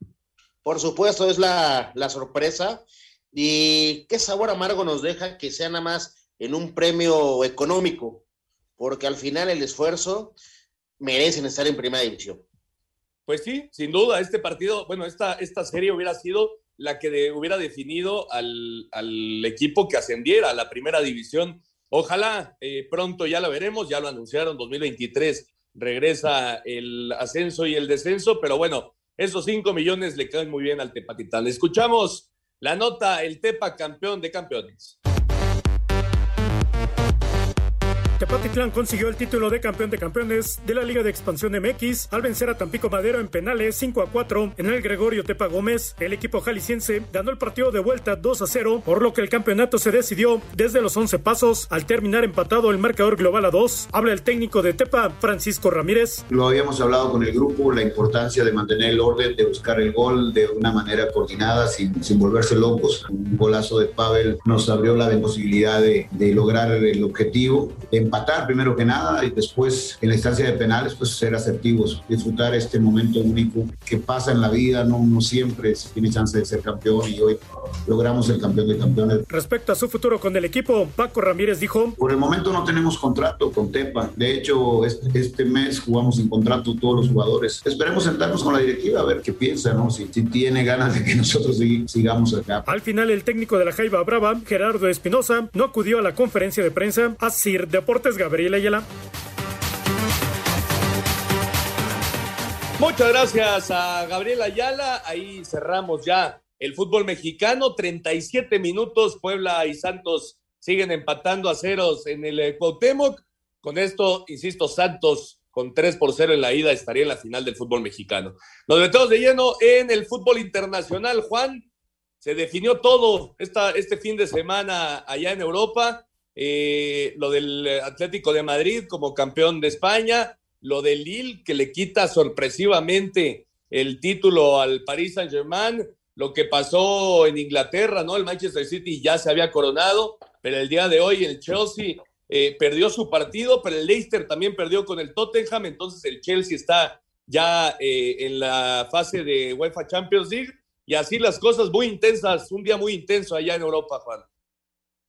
Por supuesto, es la, la sorpresa. Y qué sabor amargo nos deja que sea nada más en un premio económico, porque al final el esfuerzo merecen estar en primera división. Pues sí, sin duda, este partido, bueno, esta, esta serie hubiera sido la que hubiera definido al, equipo que ascendiera a la primera división. Ojalá eh, pronto ya la veremos, ya lo anunciaron, 2023 regresa el ascenso y el descenso, pero bueno, esos cinco millones le caen muy bien al Tepatitán. Escuchamos la nota, el Tepa campeón de campeones. Tepatitlán consiguió el título de campeón de campeones de la Liga de Expansión MX al vencer a Tampico Madero en penales 5 a 4 en el Gregorio Tepa Gómez. El equipo jalisciense ganó el partido de vuelta 2 a 0, por lo que el campeonato se decidió desde los 11 pasos al terminar empatado el marcador global a 2. Habla el técnico de Tepa, Francisco Ramírez. Lo habíamos hablado con el grupo, la importancia de mantener el orden, de buscar el gol de una manera coordinada, sin, volverse locos. Un golazo de Pavel nos abrió la posibilidad de, de lograr el objetivo empatar primero que nada y después en la instancia de penales pues ser asertivos, disfrutar este momento único que pasa en la vida, no, no siempre tiene chance de ser campeón y hoy logramos el campeón de campeones. Respecto a su futuro con el equipo, Paco Ramírez dijo, por el momento no tenemos contrato con Tepa, de hecho este, mes jugamos sin contrato todos los jugadores. Esperemos sentarnos con la directiva a ver qué piensa, ¿no? si, si tiene ganas de que nosotros sigamos acá. Al final el técnico de la Jaiba Brava, Gerardo Espinosa, no acudió a la conferencia de prensa a Sir Deportes Gabriel Ayala. Muchas gracias a Gabriel Ayala. Ahí cerramos ya el fútbol mexicano. 37 minutos. Puebla y Santos siguen empatando a ceros en el eh, Cuauhtémoc. Con esto, insisto, Santos con 3 por 0 en la ida estaría en la final del fútbol mexicano. Nos metemos de lleno en el fútbol internacional. Juan, se definió todo esta, este fin de semana allá en Europa. Eh, lo del Atlético de Madrid como campeón de España, lo del Lille que le quita sorpresivamente el título al Paris Saint-Germain, lo que pasó en Inglaterra, ¿no? El Manchester City ya se había coronado, pero el día de hoy el Chelsea eh, perdió su partido, pero el Leicester también perdió con el Tottenham, entonces el Chelsea está ya eh, en la fase de UEFA Champions League y así las cosas muy intensas, un día muy intenso allá en Europa, Juan.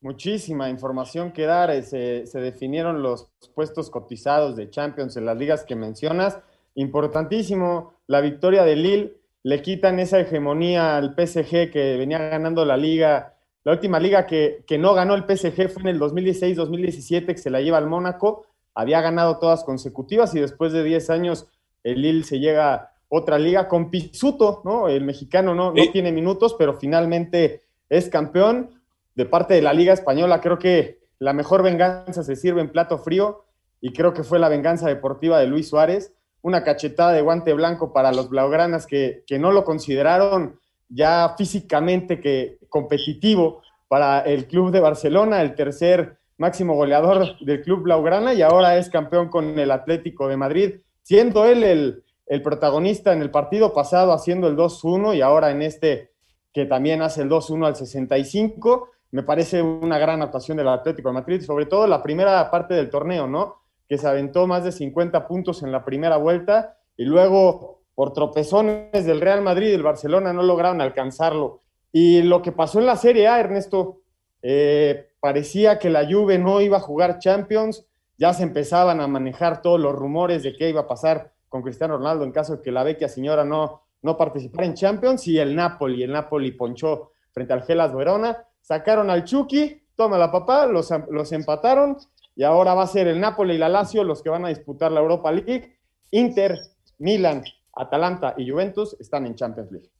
Muchísima información que dar. Eh, se, se, definieron los puestos cotizados de Champions en las ligas que mencionas. Importantísimo, la victoria de Lille. Le quitan esa hegemonía al PSG que venía ganando la liga. La última liga que, que no ganó el PSG fue en el 2016-2017, que se la lleva al Mónaco. Había ganado todas consecutivas y después de 10 años el Lille se llega a otra liga con Pisuto, ¿no? El mexicano no, no tiene minutos, pero finalmente es campeón de parte de la Liga Española. Creo que la mejor venganza se sirve en plato frío y creo que fue la venganza deportiva de Luis Suárez. Una cachetada de guante blanco para los blaugranas que, que no lo consideraron ya físicamente que competitivo para el club de Barcelona, el tercer máximo goleador del club blaugrana y ahora es campeón con el Atlético de Madrid, siendo él el, el protagonista en el partido pasado haciendo el 2-1 y ahora en este que también hace el 2-1 al 65 me parece una gran actuación del Atlético de Madrid, sobre todo la primera parte del torneo, ¿no? Que se aventó más de 50 puntos en la primera vuelta y luego por tropezones del Real Madrid y el Barcelona no lograron alcanzarlo. Y lo que pasó en la Serie A, Ernesto, eh, parecía que la Juve no iba a jugar Champions, ya se empezaban a manejar todos los rumores de qué iba a pasar con Cristiano Ronaldo en caso de que la vecchia señora no, no participara en Champions y el Napoli, el Napoli ponchó frente al Gelas Verona sacaron al Chucky, toma la papá, los, los empataron y ahora va a ser el Napoli y la Lazio los que van a disputar la Europa League Inter, Milan, Atalanta y Juventus están en Champions League.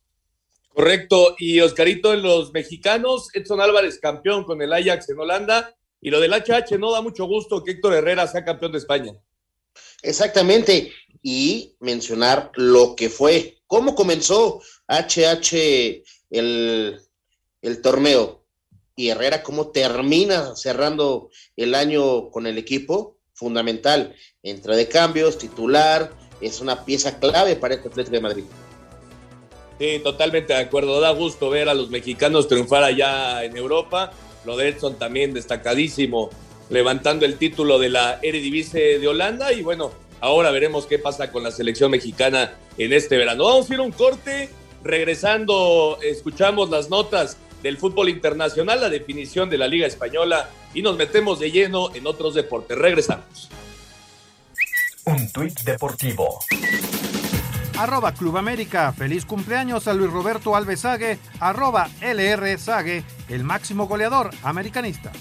Correcto. Y Oscarito, en los mexicanos, Edson Álvarez campeón con el Ajax en Holanda. Y lo del HH no da mucho gusto que Héctor Herrera sea campeón de España. Exactamente. Y mencionar lo que fue. ¿Cómo comenzó HH el, el torneo? Y Herrera, ¿cómo termina cerrando el año con el equipo? Fundamental. Entra de cambios, titular, es una pieza clave para este Atlético de Madrid. Sí, totalmente de acuerdo. Da gusto ver a los mexicanos triunfar allá en Europa. Lo de Edson también destacadísimo, levantando el título de la Eredivisie de Holanda. Y bueno, ahora veremos qué pasa con la selección mexicana en este verano. Vamos a ir a un corte. Regresando, escuchamos las notas del fútbol internacional, la definición de la Liga Española y nos metemos de lleno en otros deportes. Regresamos. Un tuit deportivo arroba Club América. Feliz cumpleaños a Luis Roberto Alves Sague, arroba LR Sague, el máximo goleador americanista.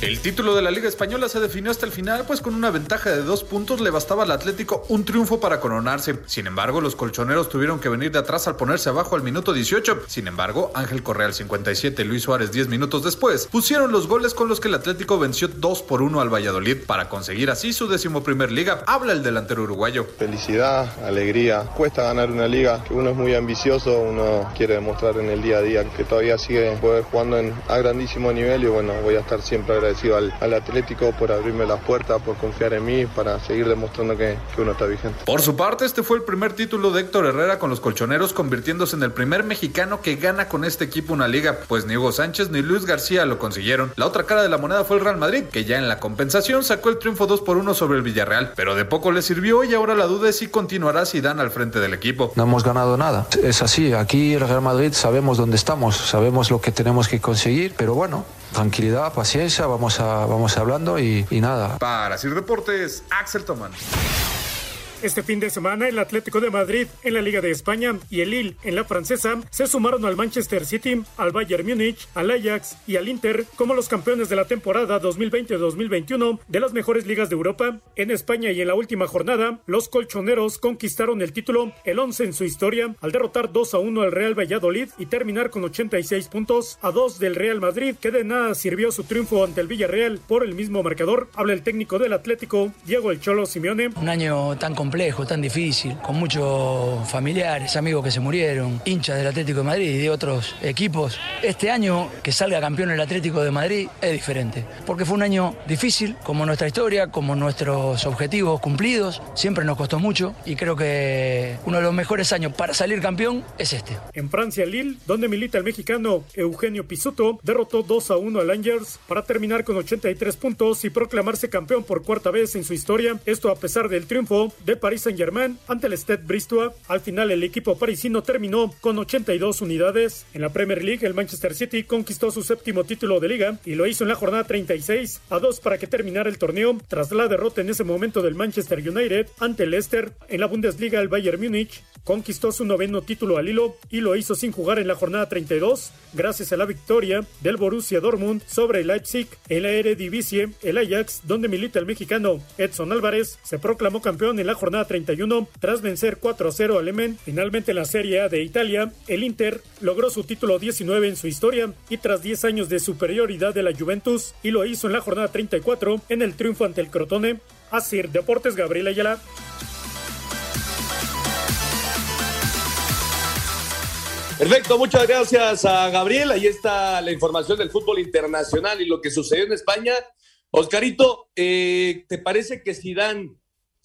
El título de la Liga Española se definió hasta el final, pues con una ventaja de dos puntos le bastaba al Atlético un triunfo para coronarse. Sin embargo, los colchoneros tuvieron que venir de atrás al ponerse abajo al minuto 18. Sin embargo, Ángel Correa al 57 y Luis Suárez 10 minutos después pusieron los goles con los que el Atlético venció 2 por 1 al Valladolid para conseguir así su décimo primer liga. Habla el delantero uruguayo. Felicidad, alegría. Cuesta ganar una liga, que uno es muy ambicioso, uno quiere demostrar en el día a día que todavía sigue jugando a grandísimo nivel y bueno, voy a estar siempre agradecido agradecido al, Atlético por abrirme las puertas, por confiar en mí, para seguir demostrando que, que, uno está vigente. Por su parte, este fue el primer título de Héctor Herrera con los colchoneros, convirtiéndose en el primer mexicano que gana con este equipo una liga, pues ni Hugo Sánchez ni Luis García lo consiguieron. La otra cara de la moneda fue el Real Madrid, que ya en la compensación sacó el triunfo 2 por 1 sobre el Villarreal, pero de poco le sirvió y ahora la duda es si continuará Zidane al frente del equipo. No hemos ganado nada, es así, aquí el Real Madrid sabemos dónde estamos, sabemos lo que tenemos que conseguir, pero bueno, tranquilidad, paciencia, vamos, a, vamos hablando y, nada. Para Sir Deportes, Axel Tomán. Este fin de semana, el Atlético de Madrid en la Liga de España y el Lille en la francesa se sumaron al Manchester City, al Bayern Múnich, al Ajax y al Inter como los campeones de la temporada 2020-2021 de las mejores ligas de Europa. En España y en la última jornada, los colchoneros conquistaron el título, el 11 en su historia, al derrotar 2 a 1 al Real Valladolid y terminar con 86 puntos a 2 del Real Madrid, que de nada sirvió su triunfo ante el Villarreal por el mismo marcador. Habla el técnico del Atlético, Diego El Cholo Simeone. Un año tan complejo complejo, tan difícil, con muchos familiares, amigos que se murieron, hinchas del Atlético de Madrid y de otros equipos. Este año que salga campeón el Atlético de Madrid es diferente, porque fue un año difícil, como nuestra historia, como nuestros objetivos cumplidos, siempre nos costó mucho y creo que uno de los mejores años para salir campeón es este. En Francia, Lille, donde milita el mexicano Eugenio Pisuto, derrotó 2 a 1 al Angers para terminar con 83 puntos y proclamarse campeón por cuarta vez en su historia. Esto a pesar del triunfo de Paris Saint-Germain ante el Stade Bristois. Al final el equipo parisino terminó con 82 unidades. En la Premier League el Manchester City conquistó su séptimo título de liga y lo hizo en la jornada 36 a 2 para que terminara el torneo tras la derrota en ese momento del Manchester United ante el Leicester. En la Bundesliga el Bayern Múnich conquistó su noveno título al hilo y lo hizo sin jugar en la jornada 32 gracias a la victoria del Borussia Dortmund sobre el Leipzig en la Eredivisie. El Ajax, donde milita el mexicano Edson Álvarez, se proclamó campeón en la jornada 31 tras vencer 4 0 al Emen. Finalmente en la Serie A de Italia, el Inter logró su título 19 en su historia y tras 10 años de superioridad de la Juventus y lo hizo en la jornada 34 en el triunfo ante el Crotone. Así, Deportes Gabriel Ayala. Perfecto, muchas gracias a Gabriel. Ahí está la información del fútbol internacional y lo que sucedió en España. Oscarito, eh, ¿te parece que Zidane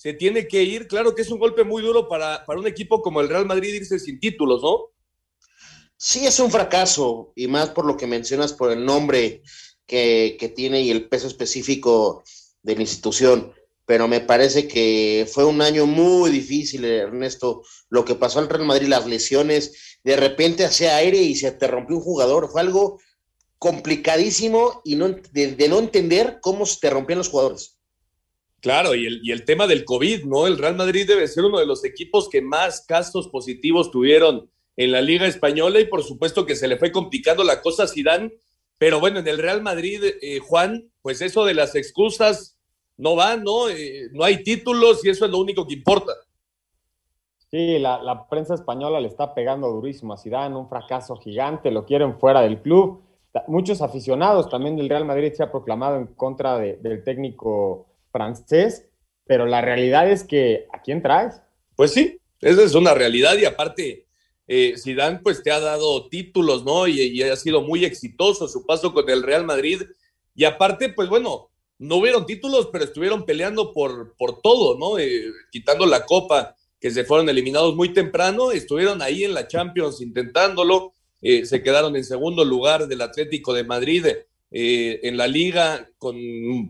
se tiene que ir. Claro que es un golpe muy duro para, para un equipo como el Real Madrid irse sin títulos, ¿no? Sí, es un fracaso, y más por lo que mencionas, por el nombre que, que tiene y el peso específico de la institución. Pero me parece que fue un año muy difícil, Ernesto. Lo que pasó al Real Madrid, las lesiones, de repente hacía aire y se te rompió un jugador. Fue algo complicadísimo y no, de, de no entender cómo se te rompían los jugadores. Claro, y el, y el tema del COVID, ¿no? El Real Madrid debe ser uno de los equipos que más casos positivos tuvieron en la Liga Española y por supuesto que se le fue complicando la cosa a Zidane, pero bueno, en el Real Madrid, eh, Juan, pues eso de las excusas no va, ¿no? Eh, no hay títulos y eso es lo único que importa. Sí, la, prensa española le está pegando durísimo a Zidane, un fracaso gigante, lo quieren fuera del club. Muchos aficionados también del Real Madrid se ha proclamado en contra del técnico francés, pero la realidad es que ¿a quién traes? Pues sí, esa es una realidad y aparte eh, Zidane pues te ha dado títulos, ¿no? Y, ha sido muy exitoso su paso con el Real Madrid. Y aparte, pues bueno, no hubieron títulos, pero estuvieron peleando por, por todo, ¿no? Eh, quitando la copa, que se fueron eliminados muy temprano, estuvieron ahí en la Champions intentándolo, eh, se quedaron en segundo lugar del Atlético de Madrid eh, en la liga con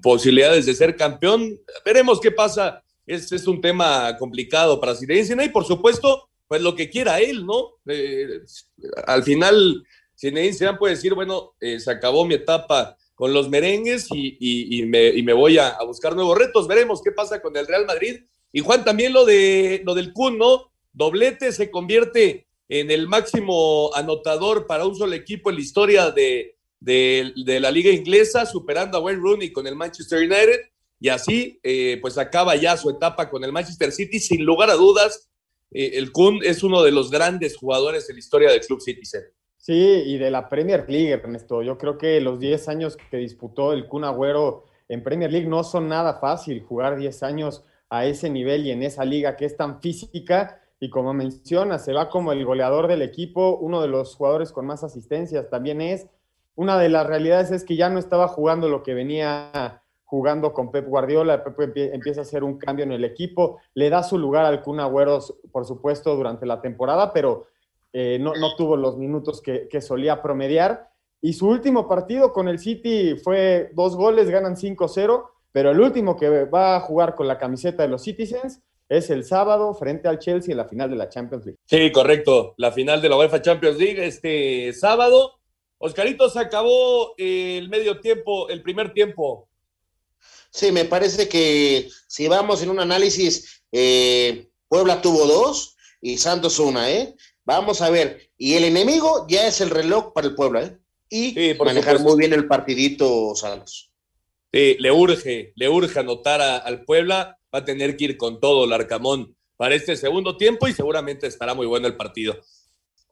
posibilidades de ser campeón. Veremos qué pasa. Es, es un tema complicado para Zinedine y por supuesto pues lo que quiera él, ¿no? Eh, al final, Zinedine puede decir, bueno, eh, se acabó mi etapa con los merengues y, me, voy a, buscar nuevos retos. Veremos qué pasa con el Real Madrid. Y Juan, también lo, de, lo del Kun, ¿no? Doblete se convierte en el máximo anotador para un solo equipo en la historia de, de, la liga inglesa, superando a Wayne Rooney con el Manchester United. Y así, eh, pues acaba ya su etapa con el Manchester City, sin lugar a dudas, eh, el Kun es uno de los grandes jugadores en la historia del Club Citizen. Sí, y de la Premier League, Ernesto. Yo creo que los 10 años que disputó el Kun Agüero en Premier League no son nada fácil jugar 10 años a ese nivel y en esa liga que es tan física. Y como menciona, se va como el goleador del equipo, uno de los jugadores con más asistencias también es. Una de las realidades es que ya no estaba jugando lo que venía jugando con Pep Guardiola, Pep empieza a hacer un cambio en el equipo, le da su lugar al Kun Agüero, por supuesto, durante la temporada, pero eh, no, tuvo los minutos que, solía promediar. Y su último partido con el City fue dos goles, ganan 5-0, pero el último que va a jugar con la camiseta de los Citizens es el sábado frente al Chelsea en la final de la Champions League. Sí, correcto, la final de la UEFA Champions League este sábado. Oscarito se acabó el medio tiempo, el primer tiempo. Sí, me parece que si vamos en un análisis, eh, Puebla tuvo dos y Santos una, ¿eh? Vamos a ver. Y el enemigo ya es el reloj para el Puebla, ¿eh? Y manejar muy bien el partidito Santos. Sí, le urge, le urge anotar al Puebla. Va a tener que ir con todo el Arcamón para este segundo tiempo y seguramente estará muy bueno el partido.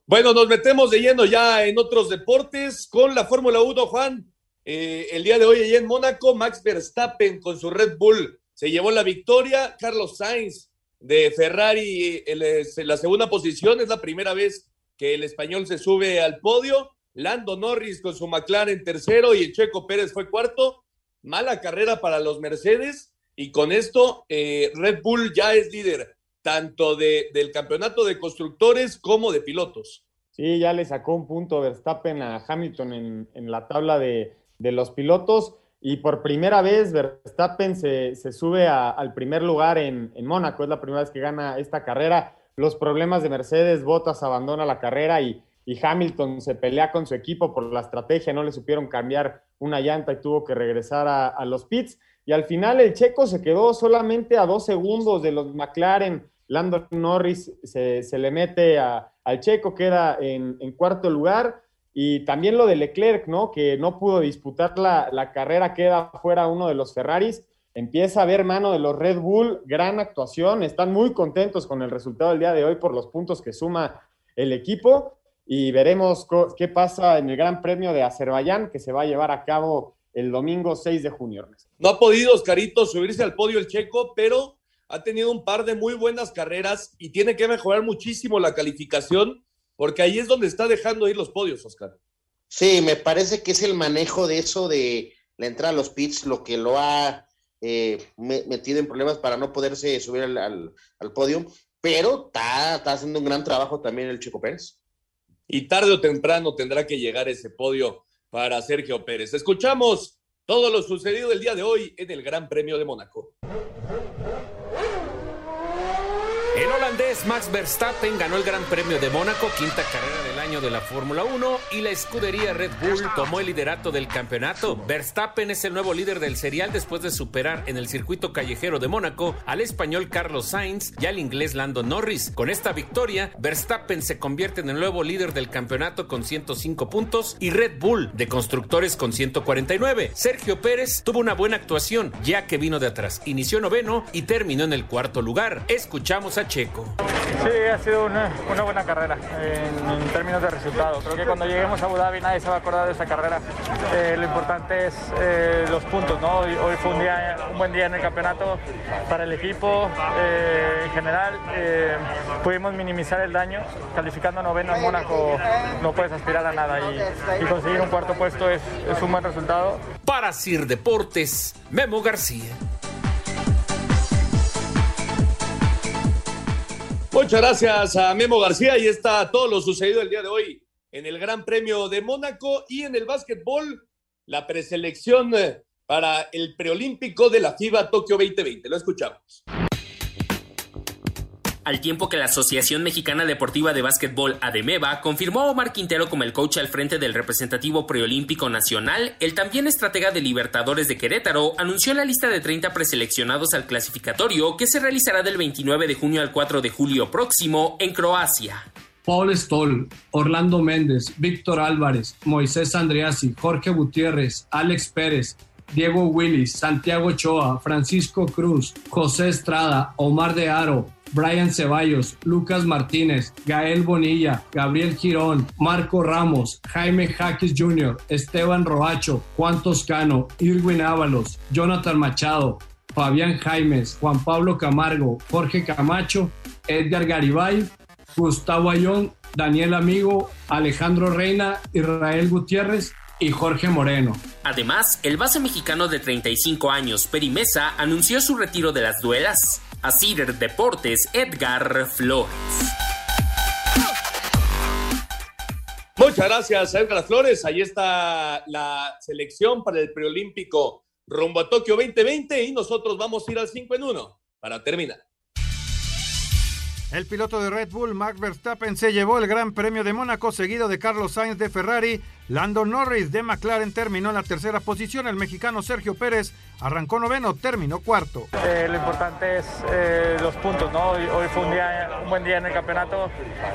Bueno, nos metemos de lleno ya en otros deportes con la Fórmula 1, Juan. Eh, el día de hoy allá en Mónaco, Max Verstappen con su Red Bull se llevó la victoria. Carlos Sainz de Ferrari en la segunda posición. Es la primera vez que el español se sube al podio. Lando Norris con su McLaren tercero y el Checo Pérez fue cuarto. Mala carrera para los Mercedes y con esto eh, Red Bull ya es líder tanto de, del campeonato de constructores como de pilotos. Sí, ya le sacó un punto Verstappen a Hamilton en la tabla de, de los pilotos. Y por primera vez Verstappen se, sube al primer lugar en, Mónaco. Es la primera vez que gana esta carrera. Los problemas de Mercedes, Bottas abandona la carrera y, Hamilton se pelea con su equipo por la estrategia. No le supieron cambiar una llanta y tuvo que regresar a, los pits. Y al final el checo se quedó solamente a dos segundos de los McLaren. Lando Norris se, le mete al checo, queda en, en cuarto lugar y también lo de Leclerc, ¿no? Que no pudo disputar la, carrera, queda fuera uno de los Ferraris. Empieza a ver mano de los Red Bull, gran actuación. Están muy contentos con el resultado del día de hoy por los puntos que suma el equipo. Y veremos qué pasa en el Gran Premio de Azerbaiyán, que se va a llevar a cabo el domingo 6 de junio. No ha podido Oscarito subirse al podio el checo, pero ha tenido un par de muy buenas carreras y tiene que mejorar muchísimo la calificación porque ahí es donde está dejando ir los podios, Oscar. Sí, me parece que es el manejo de eso de la entrada a los pits lo que lo ha eh, metido en problemas para no poderse subir al, podio, pero está, haciendo un gran trabajo también el Chico Pérez. Y tarde o temprano tendrá que llegar ese podio para Sergio Pérez. Escuchamos todo lo sucedido el día de hoy en el Gran Premio de Mónaco. El holandés Max Verstappen ganó el Gran Premio de Mónaco, quinta carrera año de la Fórmula 1, y la escudería Red Bull tomó el liderato del campeonato. Verstappen es el nuevo líder del serial después de superar en el circuito callejero de Mónaco al español Carlos Sainz y al inglés Lando Norris. Con esta victoria, Verstappen se convierte en el nuevo líder del campeonato con 105 puntos y Red Bull de constructores con 149. Sergio Pérez tuvo una buena actuación ya que vino de atrás. Inició noveno y terminó en el cuarto lugar. Escuchamos a Checo. Sí, ha sido una, buena carrera en, términos de resultados. Creo que cuando lleguemos a Abu Dhabi nadie se va a acordar de esta carrera. Eh, lo importante es eh, los puntos. ¿no? Hoy, fue un, día, un buen día en el campeonato para el equipo eh, en general. pudimos minimizar el daño. Calificando noveno en Mónaco no puedes aspirar a nada y, conseguir un cuarto puesto es, es un buen resultado. Para Sir Deportes, Memo García. Muchas gracias a Memo García. y está todo lo sucedido el día de hoy en el Gran Premio de Mónaco y en el básquetbol, la preselección eh, para el preolímpico de la FIBA Tokio 2020. Lo escuchamos al tiempo que la Asociación Mexicana Deportiva de Básquetbol ADEMEVA confirmó a Omar Quintero como el coach al frente del representativo preolímpico nacional, el también estratega de Libertadores de Querétaro anunció la lista de 30 preseleccionados al clasificatorio que se realizará del 29 de junio al 4 de julio próximo en Croacia. Paul Stoll, Orlando Méndez, Víctor Álvarez, Moisés Andreassi, Jorge Gutiérrez, Alex Pérez, Diego Willis, Santiago Ochoa, Francisco Cruz, José Estrada, Omar de Aro, Brian Ceballos, Lucas Martínez, Gael Bonilla, Gabriel Girón, Marco Ramos, Jaime Jaques Jr., Esteban Roacho, Juan Toscano, Irwin Ábalos, Jonathan Machado, Fabián Jaimes, Juan Pablo Camargo, Jorge Camacho, Edgar Garibay, Gustavo Ayón, Daniel Amigo, Alejandro Reina, Israel Gutiérrez y Jorge Moreno. Además, el base mexicano de 35 años, Perimesa, anunció su retiro de las duelas. A Cider Deportes, Edgar Flores. Muchas gracias, Edgar Flores. Ahí está la selección para el preolímpico rumbo a Tokio 2020 y nosotros vamos a ir al 5 en 1 para terminar. El piloto de Red Bull, Max Verstappen, se llevó el Gran Premio de Mónaco, seguido de Carlos Sainz de Ferrari. Lando Norris de McLaren terminó en la tercera posición. El mexicano Sergio Pérez arrancó noveno, terminó cuarto. Eh, lo importante es eh, los puntos, ¿no? Hoy, fue un, día, un buen día en el campeonato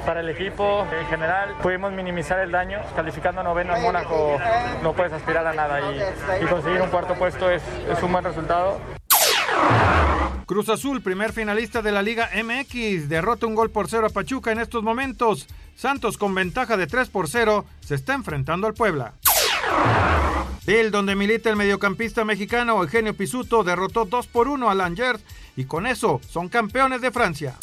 para el equipo en general. Pudimos minimizar el daño. Calificando noveno en Mónaco no puedes aspirar a nada y, conseguir un cuarto puesto es, es un buen resultado. Cruz Azul, primer finalista de la Liga MX, derrota un gol por cero a Pachuca en estos momentos. Santos con ventaja de 3 por 0 se está enfrentando al Puebla. Bill, donde milita el mediocampista mexicano Eugenio Pisuto, derrotó 2 por 1 a Langers y con eso son campeones de Francia.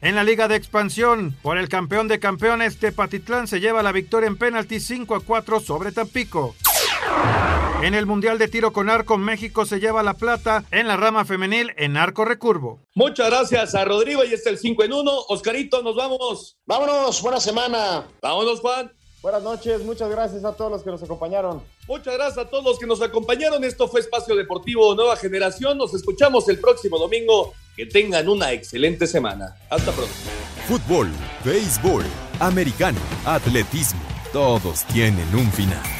En la Liga de Expansión, por el campeón de campeones, Tepatitlán se lleva la victoria en penalti 5 a 4 sobre Tampico. En el Mundial de Tiro con Arco, México se lleva la plata en la rama femenil en arco recurvo. Muchas gracias a Rodrigo y este es el 5 en 1. Oscarito, nos vamos. Vámonos, buena semana. Vámonos, Juan. Buenas noches, muchas gracias a todos los que nos acompañaron. Muchas gracias a todos los que nos acompañaron. Esto fue Espacio Deportivo Nueva Generación. Nos escuchamos el próximo domingo. Que tengan una excelente semana. Hasta pronto. Fútbol, béisbol, americano, atletismo, todos tienen un final.